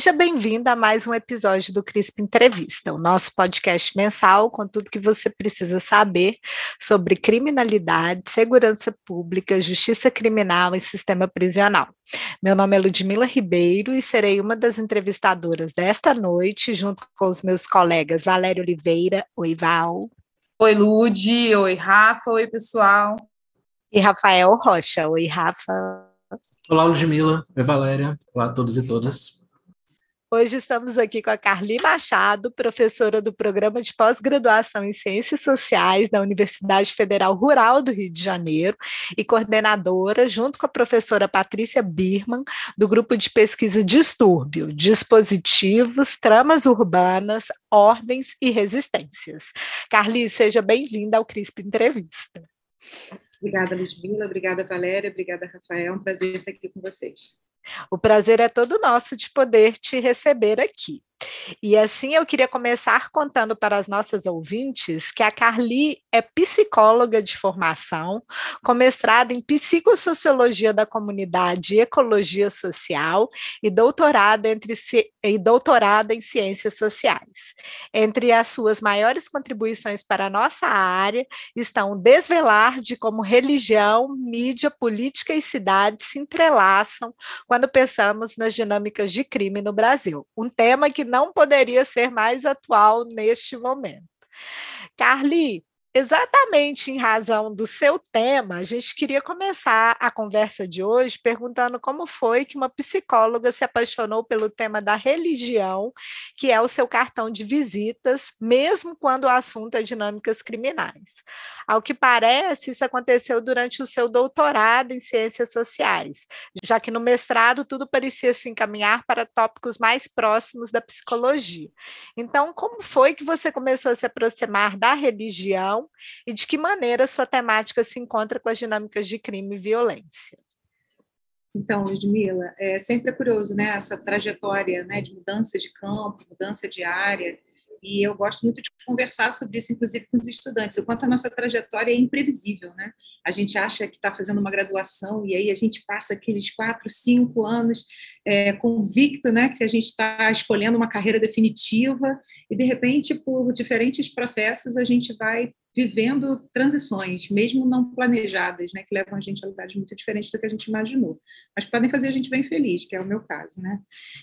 Seja bem-vinda a mais um episódio do CRISP Entrevista, o nosso podcast mensal com tudo que você precisa saber sobre criminalidade, segurança pública, justiça criminal e sistema prisional. Meu nome é Ludmila Ribeiro e serei uma das entrevistadoras desta noite, junto com os meus colegas Valério Oliveira, oi Val. Oi Lud, oi Rafa, oi pessoal. E Rafael Rocha, oi Rafa. Olá Ludmila, oi Valéria, olá a todos e todas. Hoje estamos aqui com a Carli Machado, professora do Programa de Pós-Graduação em Ciências Sociais da Universidade Federal Rural do Rio de Janeiro e coordenadora, junto com a professora Patrícia Birman, do Grupo de Pesquisa Distúrbio, Dispositivos, Tramas Urbanas, Ordens e Resistências. Carli, seja bem-vinda ao CRISP Entrevista. Obrigada, Ludmila, obrigada, Valéria, obrigada, Rafael, é um prazer estar aqui com vocês. O prazer é todo nosso de poder te receber aqui. E assim eu queria começar contando para as nossas ouvintes que a Carli é psicóloga de formação, com mestrado em psicossociologia da comunidade e ecologia social e doutorado, entre, e doutorado em ciências sociais. Entre as suas maiores contribuições para a nossa área estão desvelar de como religião, mídia, política e cidade se entrelaçam quando pensamos nas dinâmicas de crime no Brasil, um tema que não poderia ser mais atual neste momento. Carly, Exatamente em razão do seu tema, a gente queria começar a conversa de hoje perguntando como foi que uma psicóloga se apaixonou pelo tema da religião, que é o seu cartão de visitas, mesmo quando o assunto é dinâmicas criminais. Ao que parece, isso aconteceu durante o seu doutorado em ciências sociais, já que no mestrado tudo parecia se encaminhar para tópicos mais próximos da psicologia. Então, como foi que você começou a se aproximar da religião? E de que maneira sua temática se encontra com as dinâmicas de crime e violência. Então, Ludmila, é sempre é curioso, né, essa trajetória, né, de mudança de campo, mudança de área, e eu gosto muito de conversar sobre isso, inclusive com os estudantes, o quanto a nossa trajetória é imprevisível, né? A gente acha que está fazendo uma graduação e aí a gente passa aqueles quatro, cinco anos é, convicto, né, que a gente está escolhendo uma carreira definitiva e de repente, por diferentes processos, a gente vai vivendo transições, mesmo não planejadas, né, que levam a gente a lugares muito diferentes do que a gente imaginou, mas podem fazer a gente bem feliz, que é o meu caso, né?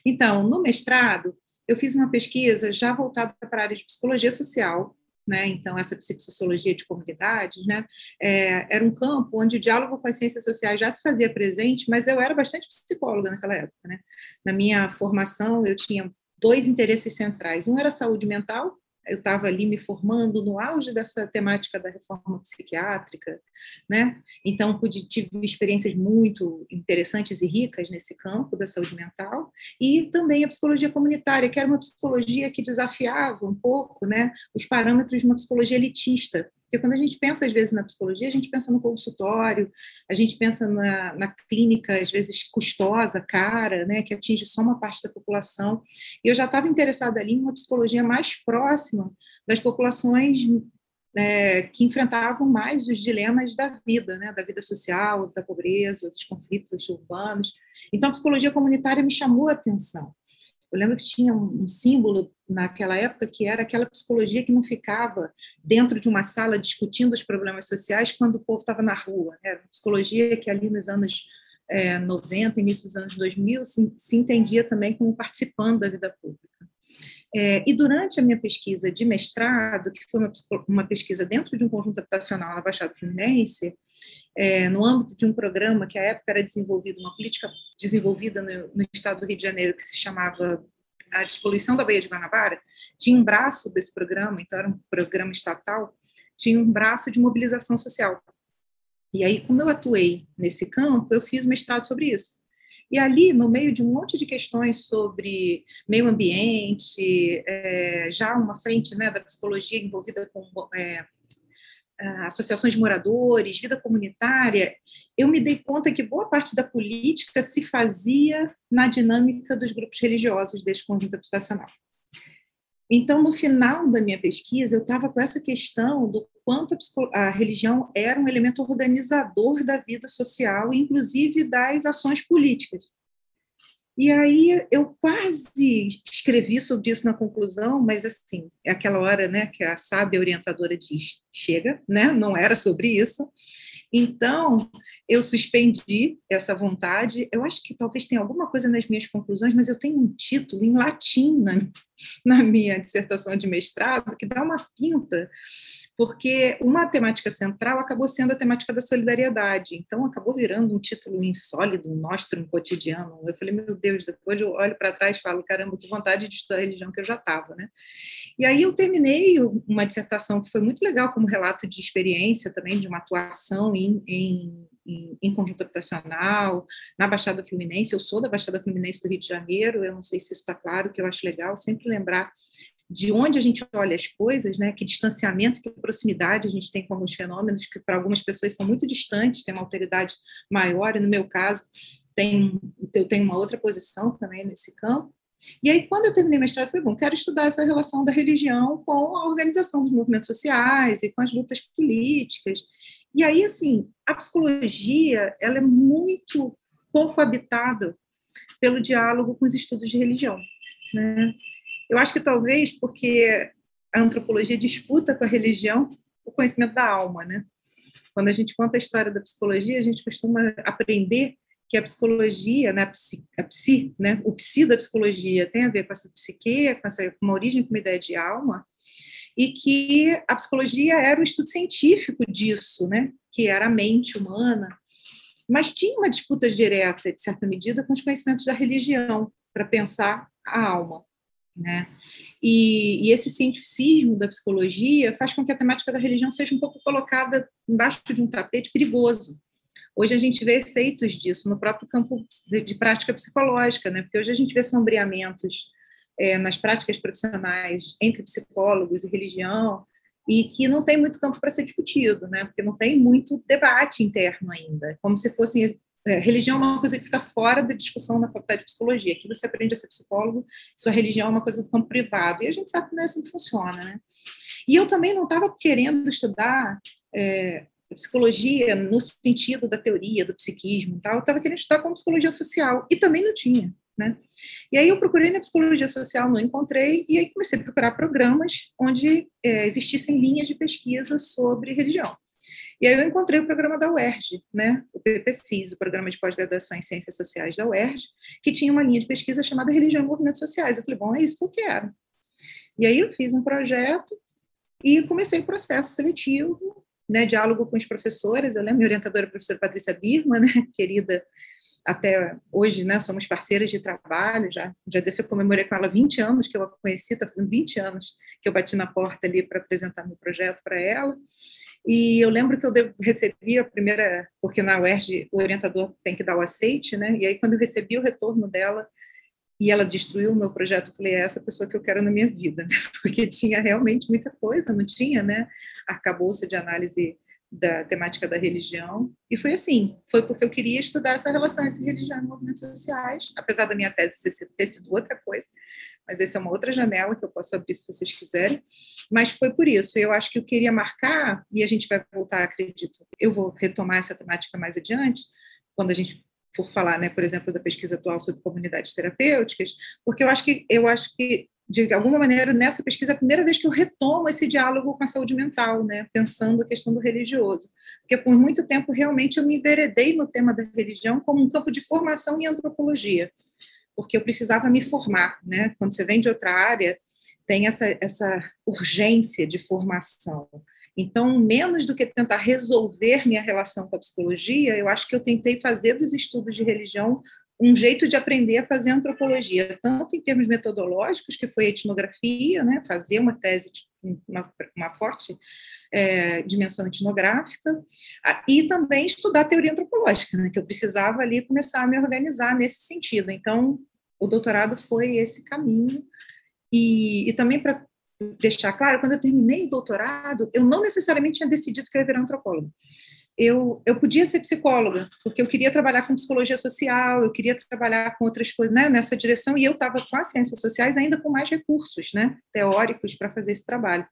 Então, no mestrado, eu fiz uma pesquisa já voltada para a área de psicologia social, né? Então, essa psicossociologia de comunidades, né? É, era um campo onde o diálogo com as ciências sociais já se fazia presente, mas eu era bastante psicóloga naquela época, né? Na minha formação, eu tinha dois interesses centrais. Um era saúde mental, eu estava ali me formando no auge dessa temática da reforma psiquiátrica, né? Então pude tive experiências muito interessantes e ricas nesse campo da saúde mental e também a psicologia comunitária, que era uma psicologia que desafiava um pouco, né, os parâmetros de uma psicologia elitista, porque quando a gente pensa, às vezes, na psicologia, a gente pensa no consultório, a gente pensa na, na, clínica, às vezes, custosa, cara, né, que atinge só uma parte da população. E eu já estava interessada ali em uma psicologia mais próxima das populações é, que enfrentavam mais os dilemas da vida, né, da vida social, da pobreza, dos conflitos urbanos. Então, a psicologia comunitária me chamou a atenção. Eu lembro que tinha um, um, símbolo naquela época que era aquela psicologia que não ficava dentro de uma sala discutindo os problemas sociais quando o povo estava na rua. Né? Era uma psicologia que ali nos anos é, 90, início dos anos 2000, se, se entendia também como participando da vida pública. É, e durante a minha pesquisa de mestrado, que foi uma, uma pesquisa dentro de um conjunto habitacional na Baixada Fluminense, é, no âmbito de um programa que à época era desenvolvido, uma política desenvolvida no, no estado do Rio de Janeiro, que se chamava a despoluição da Baía de Guanabara, tinha um braço desse programa, então era um programa estatal, tinha um braço de mobilização social. E aí, como eu atuei nesse campo, eu fiz mestrado sobre isso. E ali, no meio de um monte de questões sobre meio ambiente, é, já uma frente né, da psicologia envolvida com é, associações de moradores, vida comunitária, eu me dei conta que boa parte da política se fazia na dinâmica dos grupos religiosos deste conjunto habitacional. Então, no final da minha pesquisa, eu estava com essa questão do quanto a, a, religião era um elemento organizador da vida social, inclusive das ações políticas. E aí eu quase escrevi sobre isso na conclusão, mas assim, é aquela hora, né, que a sábia orientadora diz, chega, né, não era sobre isso. Então, eu suspendi essa vontade. Eu acho que talvez tenha alguma coisa nas minhas conclusões, mas eu tenho um título em latim na, na minha dissertação de mestrado que dá uma pinta porque uma temática central acabou sendo a temática da solidariedade, então acabou virando um título insólido, um nostrum cotidiano. Eu falei, meu Deus, depois eu olho para trás e falo, caramba, que vontade de estudar a religião que eu já estava, né? E aí eu terminei uma dissertação que foi muito legal como relato de experiência também, de uma atuação em, em em, conjunto habitacional, na Baixada Fluminense. Eu sou da Baixada Fluminense do Rio de Janeiro, eu não sei se isso está claro, que eu acho legal sempre lembrar de onde a gente olha as coisas, né? Que distanciamento, que proximidade a gente tem com alguns fenômenos que para algumas pessoas são muito distantes, tem uma autoridade maior. E no meu caso, tem, eu tenho uma outra posição também nesse campo. E aí, quando eu terminei mestrado, foi bom, quero estudar essa relação da religião com a organização dos movimentos sociais e com as lutas políticas. E aí, assim, a psicologia, ela é muito pouco habitada pelo diálogo com os estudos de religião, né? Eu acho que talvez porque a antropologia disputa com a religião o conhecimento da alma, né? Quando a gente conta a história da psicologia, a gente costuma aprender que a psicologia, né, a, psi, a psi, né, o psi da psicologia tem a ver com essa psique, com, essa, com uma origem, com uma ideia de alma, e que a psicologia era o estudo científico disso, né, que era a mente humana, mas tinha uma disputa direta, de certa medida, com os conhecimentos da religião, para pensar a alma. Né? E, e, esse cientificismo da psicologia faz com que a temática da religião seja um pouco colocada embaixo de um tapete perigoso. Hoje a gente vê efeitos disso no próprio campo de, de prática psicológica, né? porque hoje a gente vê sombreamentos é, nas práticas profissionais entre psicólogos e religião, e que não tem muito campo para ser discutido, né? porque não tem muito debate interno ainda, como se fossem é, religião é uma coisa que fica fora da discussão na faculdade de psicologia. Aqui você aprende a ser psicólogo, sua religião é uma coisa do campo privado. E a gente sabe que não é assim que funciona, né? E eu também não estava querendo estudar é, psicologia no sentido da teoria, do psiquismo e tal. Eu estava querendo estudar como psicologia social. E também não tinha, né? E aí eu procurei na psicologia social, não encontrei, e aí comecei a procurar programas onde é, existissem linhas de pesquisa sobre religião. E aí eu encontrei o programa da UERJ, né, o PPCIS, o Programa de Pós-Graduação em Ciências Sociais da UERJ, que tinha uma linha de pesquisa chamada Religião e Movimentos Sociais. Eu falei, bom, é isso que eu quero. E aí eu fiz um projeto e comecei o processo seletivo, né, diálogo com os professores. Eu lembro, minha orientadora, a professora Patrícia Birma, né, querida até hoje, né, somos parceiras de trabalho, já, já desse eu comemorei com ela 20 anos que eu a conheci, está fazendo 20 anos que eu bati na porta ali para apresentar meu projeto para ela, e eu lembro que eu recebi a primeira, porque na UERJ o orientador tem que dar o aceite, né? E aí, quando eu recebi o retorno dela e ela destruiu o meu projeto, eu falei: é essa pessoa que eu quero na minha vida, né? Porque tinha realmente muita coisa, não tinha, né? Arcabouço de análise da temática da religião. E foi assim, foi porque eu queria estudar essa relação entre religião e movimentos sociais, apesar da minha tese ter sido outra coisa, mas essa é uma outra janela que eu posso abrir se vocês quiserem. Mas foi por isso, eu acho que eu queria marcar, e a gente vai voltar, acredito, eu vou retomar essa temática mais adiante, quando a gente for falar, né, por exemplo, da pesquisa atual sobre comunidades terapêuticas, porque eu acho que eu acho que de alguma maneira, nessa pesquisa, é a primeira vez que eu retomo esse diálogo com a saúde mental, né, pensando a questão do religioso. Porque por muito tempo, realmente, eu me enveredei no tema da religião como um campo de formação em antropologia, porque eu precisava me formar, né? Quando você vem de outra área, tem essa, essa urgência de formação. Então, menos do que tentar resolver minha relação com a psicologia, eu acho que eu tentei fazer dos estudos de religião um jeito de aprender a fazer antropologia, tanto em termos metodológicos, que foi a etnografia, né, fazer uma tese, de, uma, uma forte é, dimensão etnográfica, e também estudar teoria antropológica, né, que eu precisava ali começar a me organizar nesse sentido. Então, o doutorado foi esse caminho, e, e também para deixar claro, quando eu terminei o doutorado, eu não necessariamente tinha decidido que eu ia virar antropóloga eu, eu podia ser psicóloga, porque eu queria trabalhar com psicologia social, eu queria trabalhar com outras coisas né, nessa direção, e eu estava com as ciências sociais ainda com mais recursos né, teóricos para fazer esse trabalho.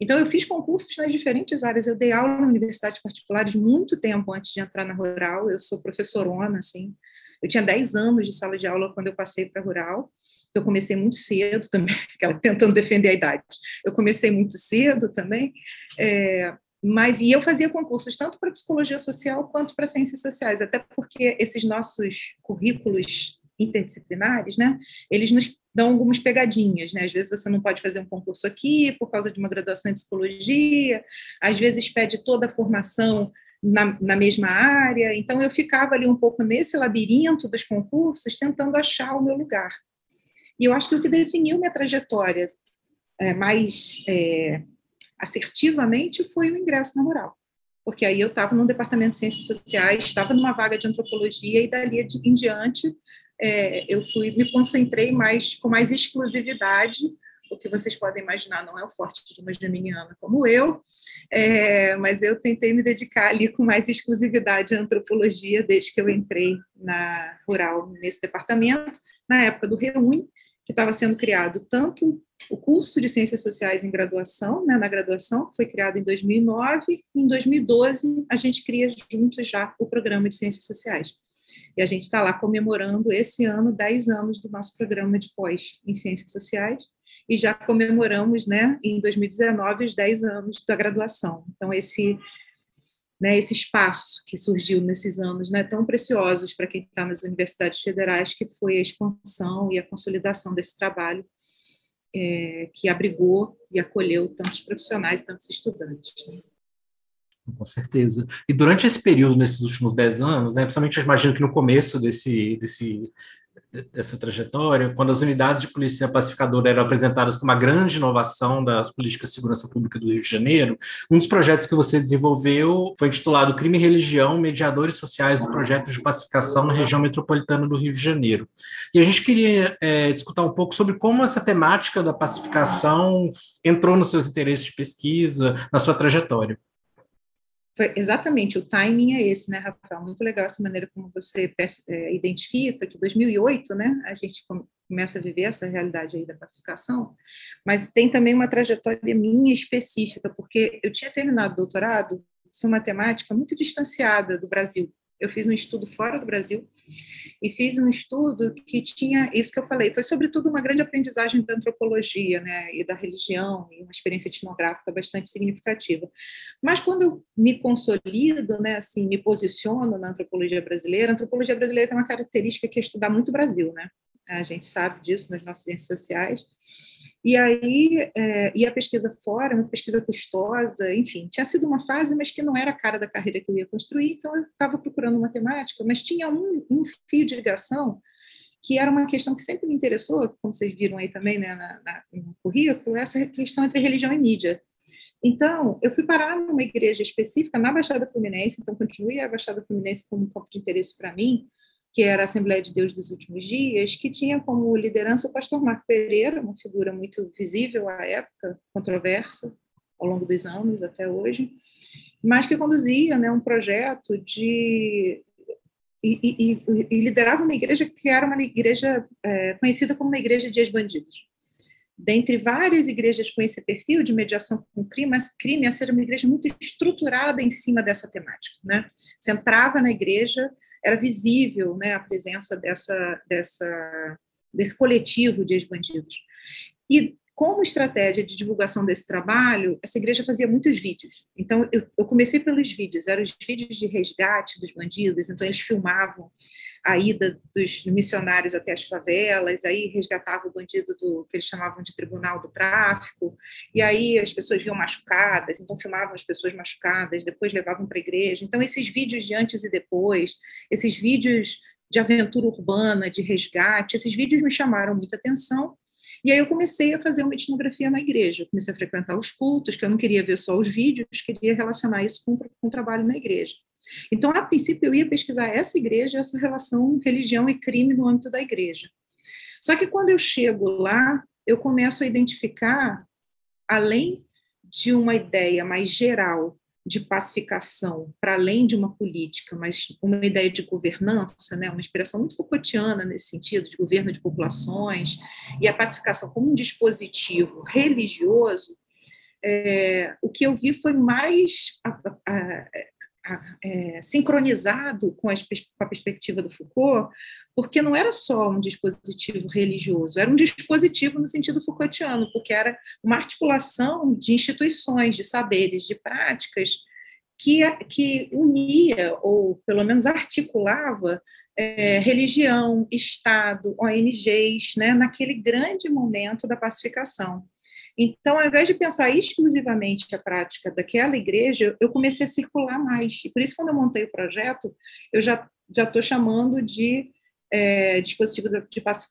Então, eu fiz concursos nas diferentes áreas, eu dei aula em universidades particulares muito tempo antes de entrar na rural, eu sou professorona, assim, Eu tinha 10 anos de sala de aula quando eu passei para rural, eu comecei muito cedo também, tentando defender a idade. Eu comecei muito cedo também, é, mas e eu fazia concursos tanto para psicologia social quanto para ciências sociais, até porque esses nossos currículos interdisciplinares, né, eles nos dão algumas pegadinhas, né? Às vezes você não pode fazer um concurso aqui por causa de uma graduação em psicologia, às vezes pede toda a formação na, na, mesma área. Então, eu ficava ali um pouco nesse labirinto dos concursos, tentando achar o meu lugar. E eu acho que o que definiu minha trajetória é, mais é, assertivamente foi o ingresso na Rural. Porque aí eu estava no departamento de ciências sociais, estava numa vaga de antropologia, e dali em diante é, eu fui me concentrei mais com mais exclusividade o que vocês podem imaginar não é o forte de uma geminiana como eu, é, mas eu tentei me dedicar ali com mais exclusividade à antropologia desde que eu entrei na rural nesse departamento, na época do Reúne, que estava sendo criado tanto o curso de Ciências Sociais em graduação, né, na graduação, que foi criado em 2009, e em 2012 a gente cria juntos já o programa de Ciências Sociais. E a gente está lá comemorando esse ano 10 anos do nosso programa de pós em Ciências Sociais, e já comemoramos, né, em 2019, os 10 anos da graduação. Então, esse, né, esse espaço que surgiu nesses anos né, tão preciosos para quem está nas universidades federais, que foi a expansão e a consolidação desse trabalho é, que abrigou e acolheu tantos profissionais tantos estudantes. Né? Com certeza. E durante esse período, nesses últimos dez anos, né, principalmente eu imagino que no começo desse, desse dessa trajetória, quando as unidades de polícia pacificadora eram apresentadas como uma grande inovação das políticas de segurança pública do Rio de Janeiro, um dos projetos que você desenvolveu foi intitulado Crime e Religião, Mediadores Sociais do Projeto de Pacificação na região metropolitana do Rio de Janeiro. E a gente queria é, discutir um pouco sobre como essa temática da pacificação entrou nos seus interesses de pesquisa, na sua trajetória. Foi exatamente, o timing é esse, né, Rafael? Muito legal essa maneira como você é, identifica que 2008, né, a gente começa a viver essa realidade aí da pacificação, mas tem também uma trajetória minha específica, porque eu tinha terminado o doutorado, isso é uma temática muito distanciada do Brasil. Eu fiz um estudo fora do Brasil, e fiz um estudo que tinha isso que eu falei, foi sobretudo uma grande aprendizagem da antropologia, né, e da religião, e uma experiência etnográfica bastante significativa. Mas quando eu me consolido, né, assim, me posiciono na antropologia brasileira, a antropologia brasileira tem uma característica que é estudar muito o Brasil, né? A gente sabe disso nas nossas ciências sociais. E aí, é, e a pesquisa fora, uma pesquisa custosa, enfim, tinha sido uma fase, mas que não era a cara da carreira que eu ia construir, então eu estava procurando matemática, mas tinha um, um, fio de ligação que era uma questão que sempre me interessou, como vocês viram aí também né, na, na, no currículo, essa questão entre religião e mídia. Então, eu fui parar numa igreja específica na Baixada Fluminense, então continue a Baixada Fluminense como um campo de interesse para mim, que era a Assembleia de Deus dos Últimos Dias, que tinha como liderança o pastor Marco Pereira, uma figura muito visível à época, controversa ao longo dos anos até hoje, mas que conduzia né, um projeto de e, e, e, liderava uma igreja que era uma igreja é, conhecida como uma igreja de ex-bandidos. Dentre várias igrejas com esse perfil de mediação com crime, crime essa era uma igreja muito estruturada em cima dessa temática. Né? Você entrava na igreja, era visível né, a presença dessa, dessa, desse coletivo de ex-bandidos. E como estratégia de divulgação desse trabalho, essa igreja fazia muitos vídeos. Então, eu, eu, comecei pelos vídeos, eram os vídeos de resgate dos bandidos, então eles filmavam a ida dos missionários até as favelas, aí resgatavam o bandido do que eles chamavam de tribunal do tráfico, e aí as pessoas viam machucadas, então filmavam as pessoas machucadas, depois levavam para a igreja. Então, esses vídeos de antes e depois, esses vídeos de aventura urbana, de resgate, esses vídeos me chamaram muita atenção, e aí eu comecei a fazer uma etnografia na igreja, comecei a frequentar os cultos, que eu não queria ver só os vídeos, queria relacionar isso com, com o trabalho na igreja. Então, a princípio, eu ia pesquisar essa igreja, essa relação religião e crime no âmbito da igreja. Só que quando eu chego lá, eu começo a identificar, além de uma ideia mais geral de pacificação para além de uma política, mas uma ideia de governança, né, uma inspiração muito Foucaultiana nesse sentido, de governo de populações, e a pacificação como um dispositivo religioso, é, o que eu vi foi mais a, a, é, sincronizado com a, com a, perspectiva do Foucault, porque não era só um dispositivo religioso, era um dispositivo no sentido Foucaultiano, porque era uma articulação de instituições, de saberes, de práticas que, que unia, ou pelo menos articulava, é, religião, Estado, ONGs, né, naquele grande momento da pacificação. Então, ao invés de pensar exclusivamente a prática daquela igreja, eu comecei a circular mais. E por isso, quando eu montei o projeto, eu já já estou chamando de é, dispositivo de,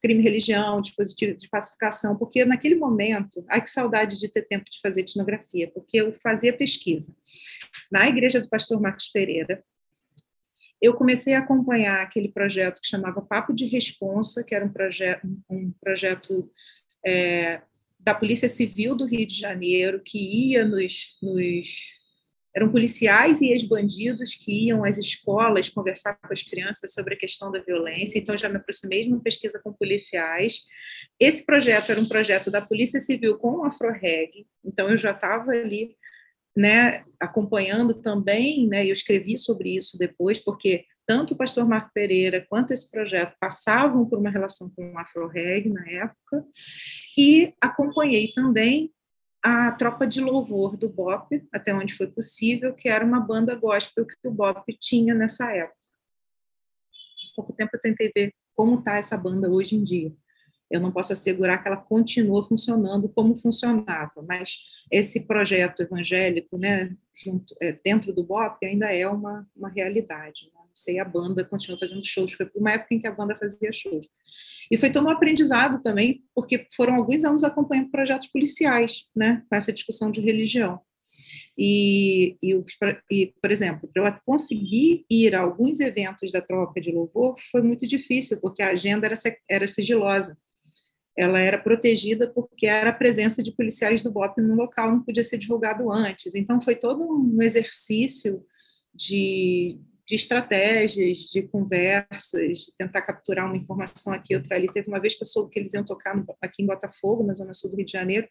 crime religião, dispositivo de pacificação, porque naquele momento, ai que saudade de ter tempo de fazer etnografia, porque eu fazia pesquisa. Na igreja do pastor Marcos Pereira, eu comecei a acompanhar aquele projeto que chamava Papo de Responsa, que era um, proje um projeto é, da Polícia Civil do Rio de Janeiro, que ia nos, nos eram policiais e ex-bandidos que iam às escolas conversar com as crianças sobre a questão da violência, então já me aproximei de uma pesquisa com policiais. Esse projeto era um projeto da Polícia Civil com o AfroReg, então eu já estava ali né, acompanhando também, né, eu escrevi sobre isso depois, porque tanto o pastor Marco Pereira quanto esse projeto passavam por uma relação com o AfroReg na época, e acompanhei também a tropa de louvor do BOP, até onde foi possível, que era uma banda gospel que o BOP tinha nessa época. Há pouco tempo eu tentei ver como está essa banda hoje em dia. Eu não posso assegurar que ela continua funcionando como funcionava, mas esse projeto evangélico, né, junto, é, dentro do BOP, ainda é uma, uma realidade. Né? Não sei, a banda continua fazendo shows, foi uma época em que a banda fazia shows. E foi todo um aprendizado também, porque foram alguns anos acompanhando projetos policiais, né, com essa discussão de religião. E, e, e, por exemplo, para eu conseguir ir a alguns eventos da tropa de louvor foi muito difícil, porque a agenda era, era sigilosa ela era protegida porque era a presença de policiais do BOP no local, não podia ser divulgado antes. Então, foi todo um exercício de, de estratégias, de conversas, de tentar capturar uma informação aqui, outra ali. Teve uma vez que eu soube que eles iam tocar aqui em Botafogo, na zona sul do Rio de Janeiro,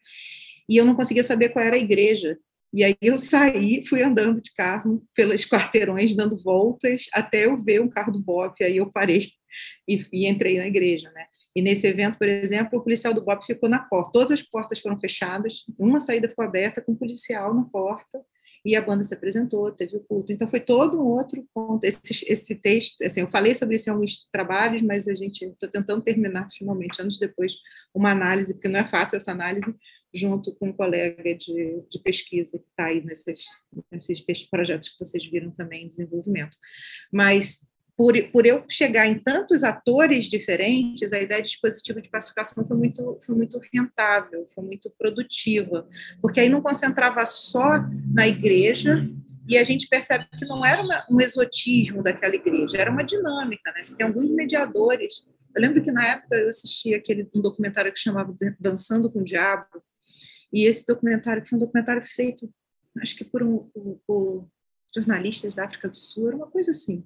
e eu não conseguia saber qual era a igreja. E aí eu saí, fui andando de carro pelos quarteirões, dando voltas, até eu ver um carro do BOP, aí eu parei e, e entrei na igreja, né? E nesse evento, por exemplo, o policial do BOP ficou na porta. Todas as portas foram fechadas, uma saída ficou aberta com o policial na porta e a banda se apresentou, teve o culto. Então foi todo um outro ponto. Esse, esse texto, assim, eu falei sobre isso em alguns trabalhos, mas a gente está tentando terminar finalmente, anos depois, uma análise, porque não é fácil essa análise, junto com um colega de, de pesquisa que está aí nesses, nesses projetos que vocês viram também em desenvolvimento. Mas por, por eu chegar em tantos atores diferentes, a ideia de dispositivo de pacificação foi muito, foi muito rentável, foi muito produtiva, porque aí não concentrava só na igreja, e a gente percebe que não era uma, um exotismo daquela igreja, era uma dinâmica, né? Você tem alguns mediadores. Eu lembro que na época eu assisti aquele um documentário que chamava Dançando com o Diabo, e esse documentário foi um documentário feito, acho que por um, por, por jornalistas da África do Sul, era uma coisa assim.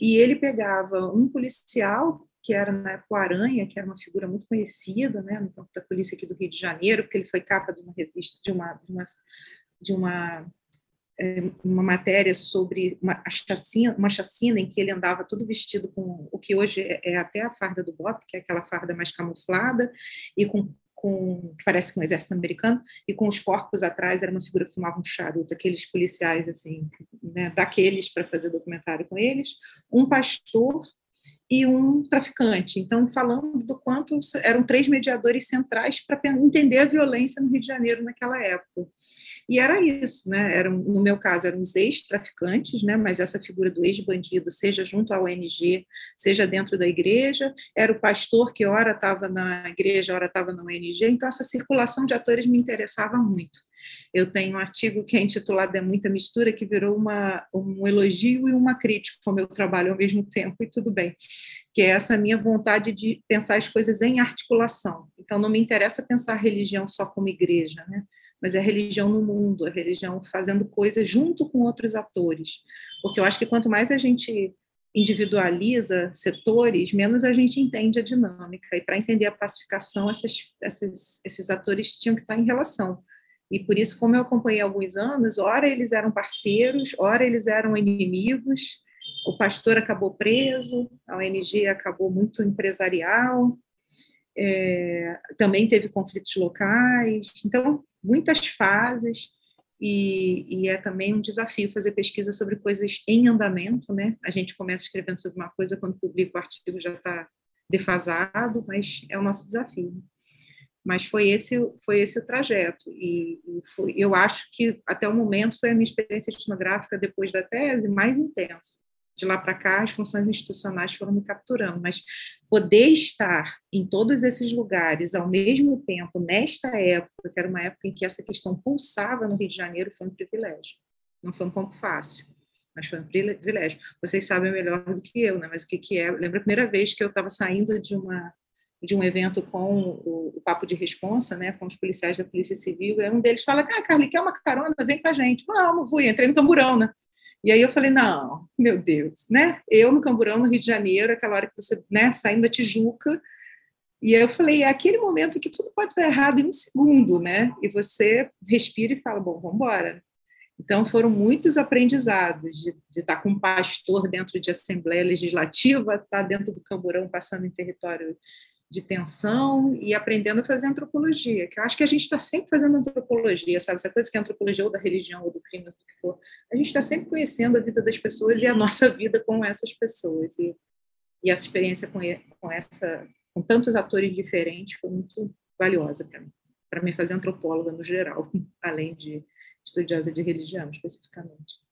E ele pegava um policial, que era na época o Aranha, que era uma figura muito conhecida né, no campo da polícia aqui do Rio de Janeiro, porque ele foi capa de uma revista, de uma, de uma, de uma, é, uma matéria sobre uma chacina, uma chacina em que ele andava todo vestido com o que hoje é, é até a farda do BOP, que é aquela farda mais camuflada, e com com que parece com o exército americano e com os corpos atrás era uma figura que fumava um charuto, aqueles policiais assim, né, daqueles para fazer documentário com eles, um pastor e um traficante. Então, falando do quanto eram três mediadores centrais para entender a violência no Rio de Janeiro naquela época. E era isso, né? Eram, no meu caso, eram os ex-traficantes, né? Mas essa figura do ex-bandido, seja junto à ONG, seja dentro da igreja, era o pastor que ora estava na igreja, ora estava na ONG. Então, essa circulação de atores me interessava muito. Eu tenho um artigo que é intitulado É Muita Mistura, que virou uma, um elogio e uma crítica ao meu trabalho ao mesmo tempo, e tudo bem, que é essa minha vontade de pensar as coisas em articulação. Então, não me interessa pensar religião só como igreja, né? Mas é religião no mundo, a religião fazendo coisas junto com outros atores. Porque eu acho que quanto mais a gente individualiza setores, menos a gente entende a dinâmica. E para entender a pacificação, essas, essas, esses atores tinham que estar em relação. E por isso, como eu acompanhei alguns anos, ora eles eram parceiros, ora eles eram inimigos. O pastor acabou preso, a ONG acabou muito empresarial, é, também teve conflitos locais. Então, muitas fases. E, e, é também um desafio fazer pesquisa sobre coisas em andamento, né? A gente começa escrevendo sobre uma coisa quando publica o artigo já está defasado, mas é o nosso desafio. Mas foi esse foi esse o trajeto e, e foi, eu acho que até o momento foi a minha experiência etnográfica depois da tese mais intensa. De lá para cá, as funções institucionais foram me capturando, mas poder estar em todos esses lugares ao mesmo tempo, nesta época, que era uma época em que essa questão pulsava no Rio de Janeiro, foi um privilégio. Não foi um campo fácil mas foi um privilégio. Vocês sabem melhor do que eu, né? Mas o que, que é? Eu lembro a primeira vez que eu estava saindo de uma de um evento com o, o, papo de responsa, né, com os policiais da Polícia Civil, e um deles fala: "Ah, Carly, quer uma carona? Vem com a gente". Vamos, fui, entrei no camburão, né? E aí eu falei: "Não, meu Deus, né? Eu no camburão no Rio de Janeiro, aquela hora que você, né, saindo da Tijuca, e aí eu falei, é aquele momento que tudo pode dar errado em um segundo, né? E você respira e fala, bom, vamos embora. Então, foram muitos aprendizados de, de, estar com um pastor dentro de Assembleia Legislativa, estar dentro do Camburão, passando em território de tensão e aprendendo a fazer antropologia, que eu acho que a gente está sempre fazendo antropologia, sabe? Essa coisa que é antropologia ou da religião ou do crime, ou do que for. A gente está sempre conhecendo a vida das pessoas e a nossa vida com essas pessoas. E, e essa experiência com, com, essa, com tantos atores diferentes foi muito valiosa para mim, para me fazer antropóloga no geral, além de estudiosa de religião, especificamente.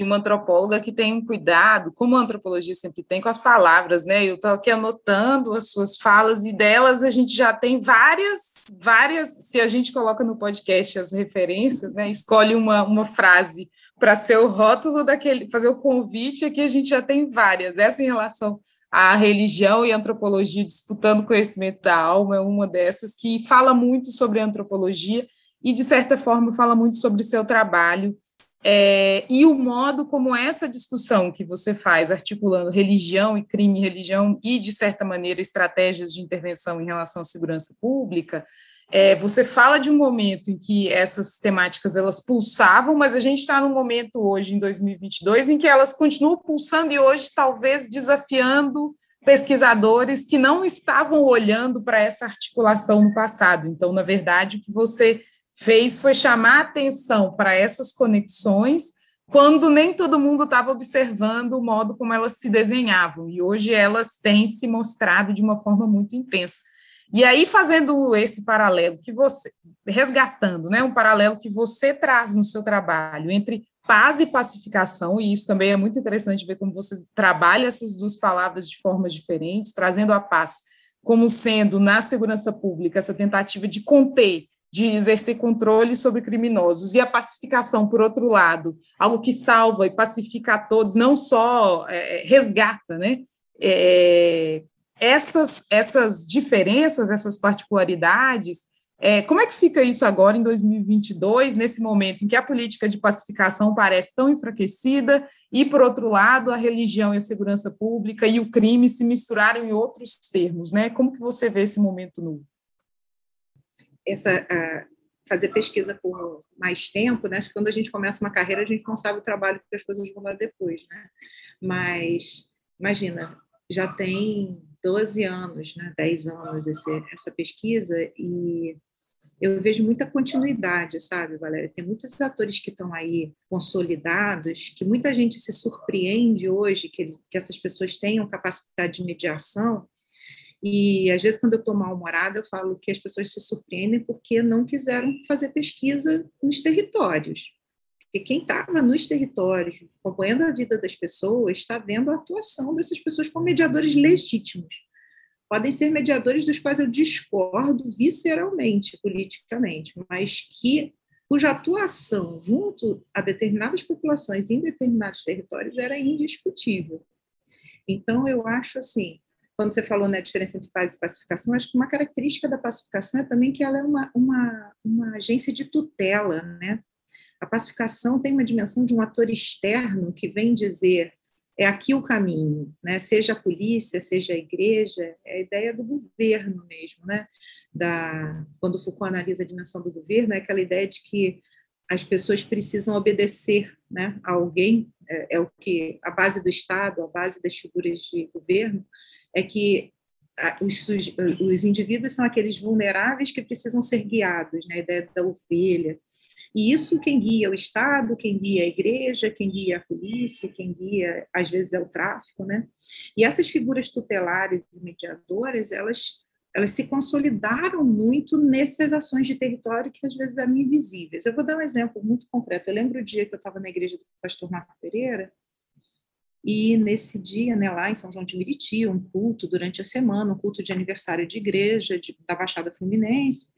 E uma antropóloga que tem um cuidado, como a antropologia sempre tem, com as palavras, né? Eu estou aqui anotando as suas falas e delas a gente já tem várias, várias. Se a gente coloca no podcast as referências, né? Escolhe uma, uma frase para ser o rótulo daquele, fazer o convite, aqui a gente já tem várias. Essa em relação à religião e antropologia disputando conhecimento da alma é uma dessas que fala muito sobre antropologia e, de certa forma, fala muito sobre seu trabalho é, e o modo como essa discussão que você faz, articulando religião e crime, religião e, de certa maneira, estratégias de intervenção em relação à segurança pública, é, você fala de um momento em que essas temáticas elas pulsavam, mas a gente está num momento hoje, em 2022, em que elas continuam pulsando e hoje talvez desafiando pesquisadores que não estavam olhando para essa articulação no passado. Então, na verdade, o que você fez foi chamar atenção para essas conexões quando nem todo mundo estava observando o modo como elas se desenhavam, e hoje elas têm se mostrado de uma forma muito intensa. E aí, fazendo esse paralelo que você, resgatando, né, um paralelo que você traz no seu trabalho entre paz e pacificação, e isso também é muito interessante ver como você trabalha essas duas palavras de formas diferentes, trazendo a paz como sendo, na segurança pública, essa tentativa de conter de exercer controle sobre criminosos. E a pacificação, por outro lado, algo que salva e pacifica a todos, não só é, é, resgata, né? É, essas, essas diferenças, essas particularidades, é, como é que fica isso agora em 2022, nesse momento em que a política de pacificação parece tão enfraquecida e, por outro lado, a religião e a segurança pública e o crime se misturaram em outros termos, né? Como que você vê esse momento novo? Essa fazer pesquisa por mais tempo, né? Quando a gente começa uma carreira, a gente não sabe o trabalho que as coisas vão dar depois, né? Mas imagina, já tem 12 anos, né? 10 anos esse, essa pesquisa e eu vejo muita continuidade, sabe, Valéria? Tem muitos atores que estão aí consolidados, que muita gente se surpreende hoje que, que essas pessoas tenham capacidade de mediação, e às vezes, quando eu estou mal-humorada, eu falo que as pessoas se surpreendem porque não quiseram fazer pesquisa nos territórios. Porque quem estava nos territórios, acompanhando a vida das pessoas, está vendo a atuação dessas pessoas como mediadores legítimos. Podem ser mediadores dos quais eu discordo visceralmente, politicamente, mas que cuja atuação junto a determinadas populações em determinados territórios era indiscutível. Então, eu acho assim, quando você falou na né, diferença entre paz e pacificação, acho que uma característica da pacificação é também que ela é uma, uma, uma agência de tutela, né? A pacificação tem uma dimensão de um ator externo que vem dizer é aqui o caminho, né? Seja a polícia, seja a igreja, é a ideia do governo mesmo, né? Da quando Foucault analisa a dimensão do governo, é aquela ideia de que as pessoas precisam obedecer, né, a alguém, é, é o que a base do Estado, a base das figuras de governo, é que os, os, indivíduos são aqueles vulneráveis que precisam ser guiados, né? a ideia da ovelha. E isso quem guia o Estado, quem guia a igreja, quem guia a polícia, quem guia, às vezes, é o tráfico. Né? E essas figuras tutelares e mediadoras, elas, elas se consolidaram muito nessas ações de território que, às vezes, eram invisíveis. Eu vou dar um exemplo muito concreto. Eu lembro o dia que eu estava na igreja do pastor Marco Pereira, e nesse dia, né, lá em São João de Meriti, um culto durante a semana, um culto de aniversário de igreja de, da Baixada Fluminense,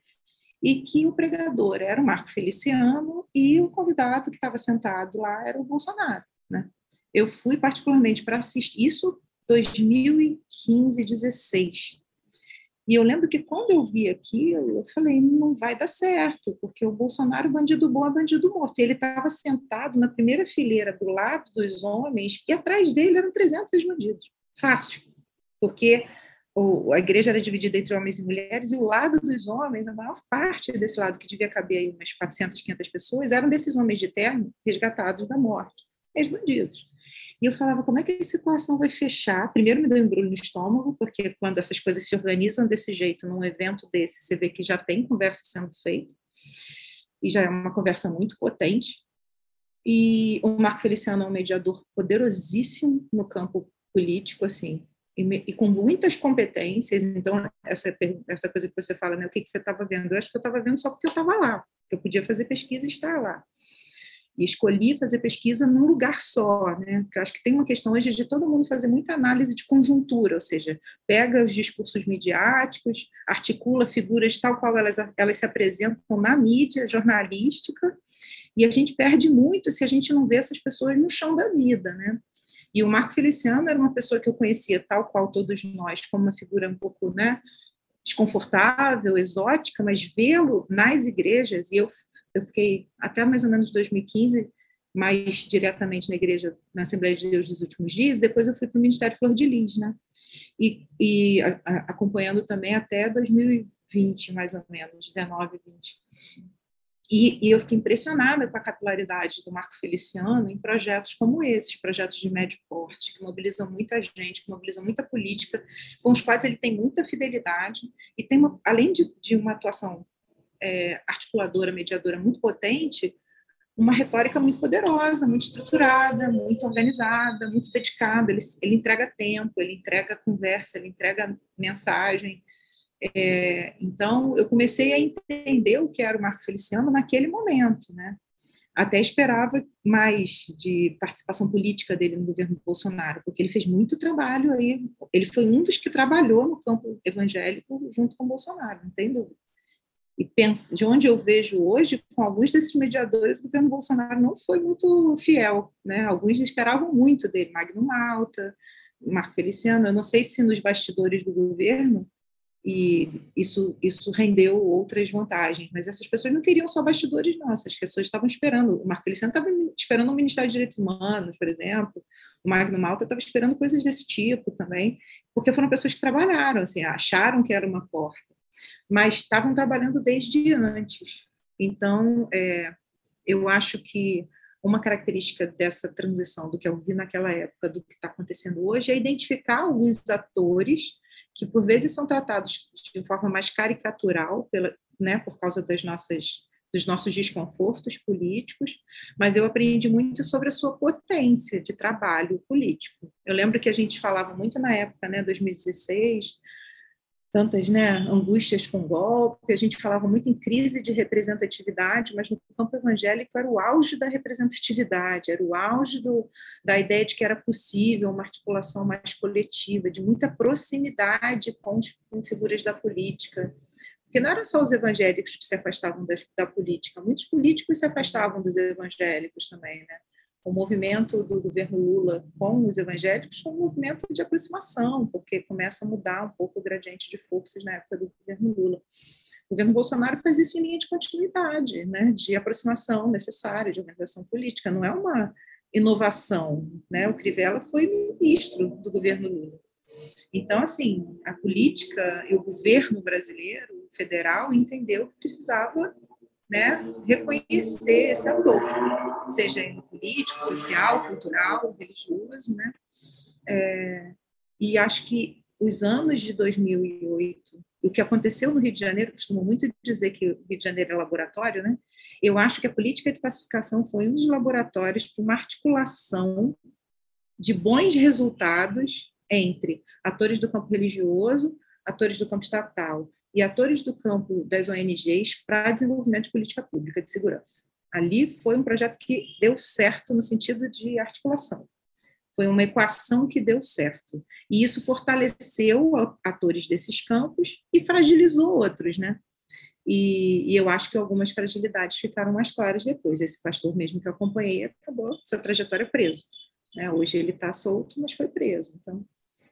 e que o pregador era o Marco Feliciano e o convidado que estava sentado lá era o Bolsonaro. Né? Eu fui particularmente para assistir, isso 2015, 16. E eu lembro que quando eu vi aquilo, eu falei, não vai dar certo, porque o Bolsonaro, bandido bom, é bandido morto. E ele estava sentado na primeira fileira do lado dos homens, e atrás dele eram 300 bandidos. Fácil. Porque a igreja era dividida entre homens e mulheres, e o lado dos homens, a maior parte desse lado, que devia caber aí umas 400, 500 pessoas, eram desses homens de terno resgatados da morte, ex-bandidos. E eu falava, como é que essa equação vai fechar? Primeiro me deu um embrulho no estômago, porque quando essas coisas se organizam desse jeito, num evento desse, você vê que já tem conversa sendo feita, e já é uma conversa muito potente. E o Marco Feliciano é um mediador poderosíssimo no campo político, assim, e, e com muitas competências. Então, essa, essa coisa que você fala, né, o que, que você estava vendo? Eu acho que eu estava vendo só porque eu estava lá, que eu podia fazer pesquisa e estar lá e escolhi fazer pesquisa num lugar só, né? Porque acho que tem uma questão hoje de todo mundo fazer muita análise de conjuntura, ou seja, pega os discursos midiáticos, articula figuras tal qual elas, elas se apresentam na mídia jornalística, e a gente perde muito se a gente não vê essas pessoas no chão da vida, né? E o Marco Feliciano era uma pessoa que eu conhecia, tal qual todos nós, como uma figura um pouco, né, desconfortável, exótica, mas vê-lo nas igrejas, e eu, eu fiquei até mais ou menos 2015 mais diretamente na igreja, na Assembleia de Deus dos últimos dias, depois eu fui para o Ministério Flor de Lis, né? E, e a, a, acompanhando também até 2020, mais ou menos, 19, 20. E, e, eu fiquei impressionada com a capilaridade do Marco Feliciano em projetos como esses, projetos de médio porte, que mobilizam muita gente, que mobilizam muita política, com os quais ele tem muita fidelidade e tem, uma, além de, de, uma atuação é, articuladora, mediadora muito potente, uma retórica muito poderosa, muito estruturada, muito organizada, muito dedicada. Ele, ele entrega tempo, ele entrega conversa, ele entrega mensagem, é, então, eu comecei a entender o que era o Marco Feliciano naquele momento, né? Até esperava mais de participação política dele no governo Bolsonaro, porque ele fez muito trabalho aí. Ele foi um dos que trabalhou no campo evangélico junto com Bolsonaro, não tem dúvida. E pensa, de onde eu vejo hoje, com alguns desses mediadores, o governo Bolsonaro não foi muito fiel, né? Alguns esperavam muito dele, Magno Malta, Marco Feliciano. Eu não sei se nos bastidores do governo e isso, isso rendeu outras vantagens. Mas essas pessoas não queriam só bastidores nossos, as pessoas estavam esperando. O Marco Feliciano estava esperando o Ministério de Direitos Humanos, por exemplo, o Magno Malta estava esperando coisas desse tipo também, porque foram pessoas que trabalharam, assim, acharam que era uma porta, mas estavam trabalhando desde antes. Então, é, eu acho que uma característica dessa transição do que eu vi naquela época, do que está acontecendo hoje, é identificar alguns atores que por vezes são tratados de forma mais caricatural, pela, né, por causa das nossas dos nossos desconfortos políticos, mas eu aprendi muito sobre a sua potência de trabalho político. Eu lembro que a gente falava muito na época, né, 2016, tantas né, angústias com golpe, a gente falava muito em crise de representatividade, mas no campo evangélico era o auge da representatividade, era o auge do, da ideia de que era possível uma articulação mais coletiva, de muita proximidade com, com figuras da política. Porque não eram só os evangélicos que se afastavam da, da política, muitos políticos se afastavam dos evangélicos também, né? O movimento do governo Lula com os evangélicos foi um movimento de aproximação, porque começa a mudar um pouco o gradiente de forças na época do governo Lula. O governo Bolsonaro faz isso em linha de continuidade, né, de aproximação necessária, de organização política. Não é uma inovação, né? O Crivella foi ministro do governo Lula. Então, assim, a política e o governo brasileiro, federal, entendeu que precisava né, reconhecer esse autor, seja ele político, social, cultural, religioso, né? É, e acho que os anos de 2008, o que aconteceu no Rio de Janeiro, costumo muito dizer que o Rio de Janeiro é laboratório, né? Eu acho que a política de pacificação foi um dos laboratórios para uma articulação de bons resultados entre atores do campo religioso, atores do campo estatal e atores do campo das ONGs para desenvolvimento de política pública de segurança. Ali foi um projeto que deu certo no sentido de articulação. Foi uma equação que deu certo. E isso fortaleceu atores desses campos e fragilizou outros, né? E, e, eu acho que algumas fragilidades ficaram mais claras depois. Esse pastor mesmo que eu acompanhei acabou sua trajetória preso. Né? Hoje ele está solto, mas foi preso. Então,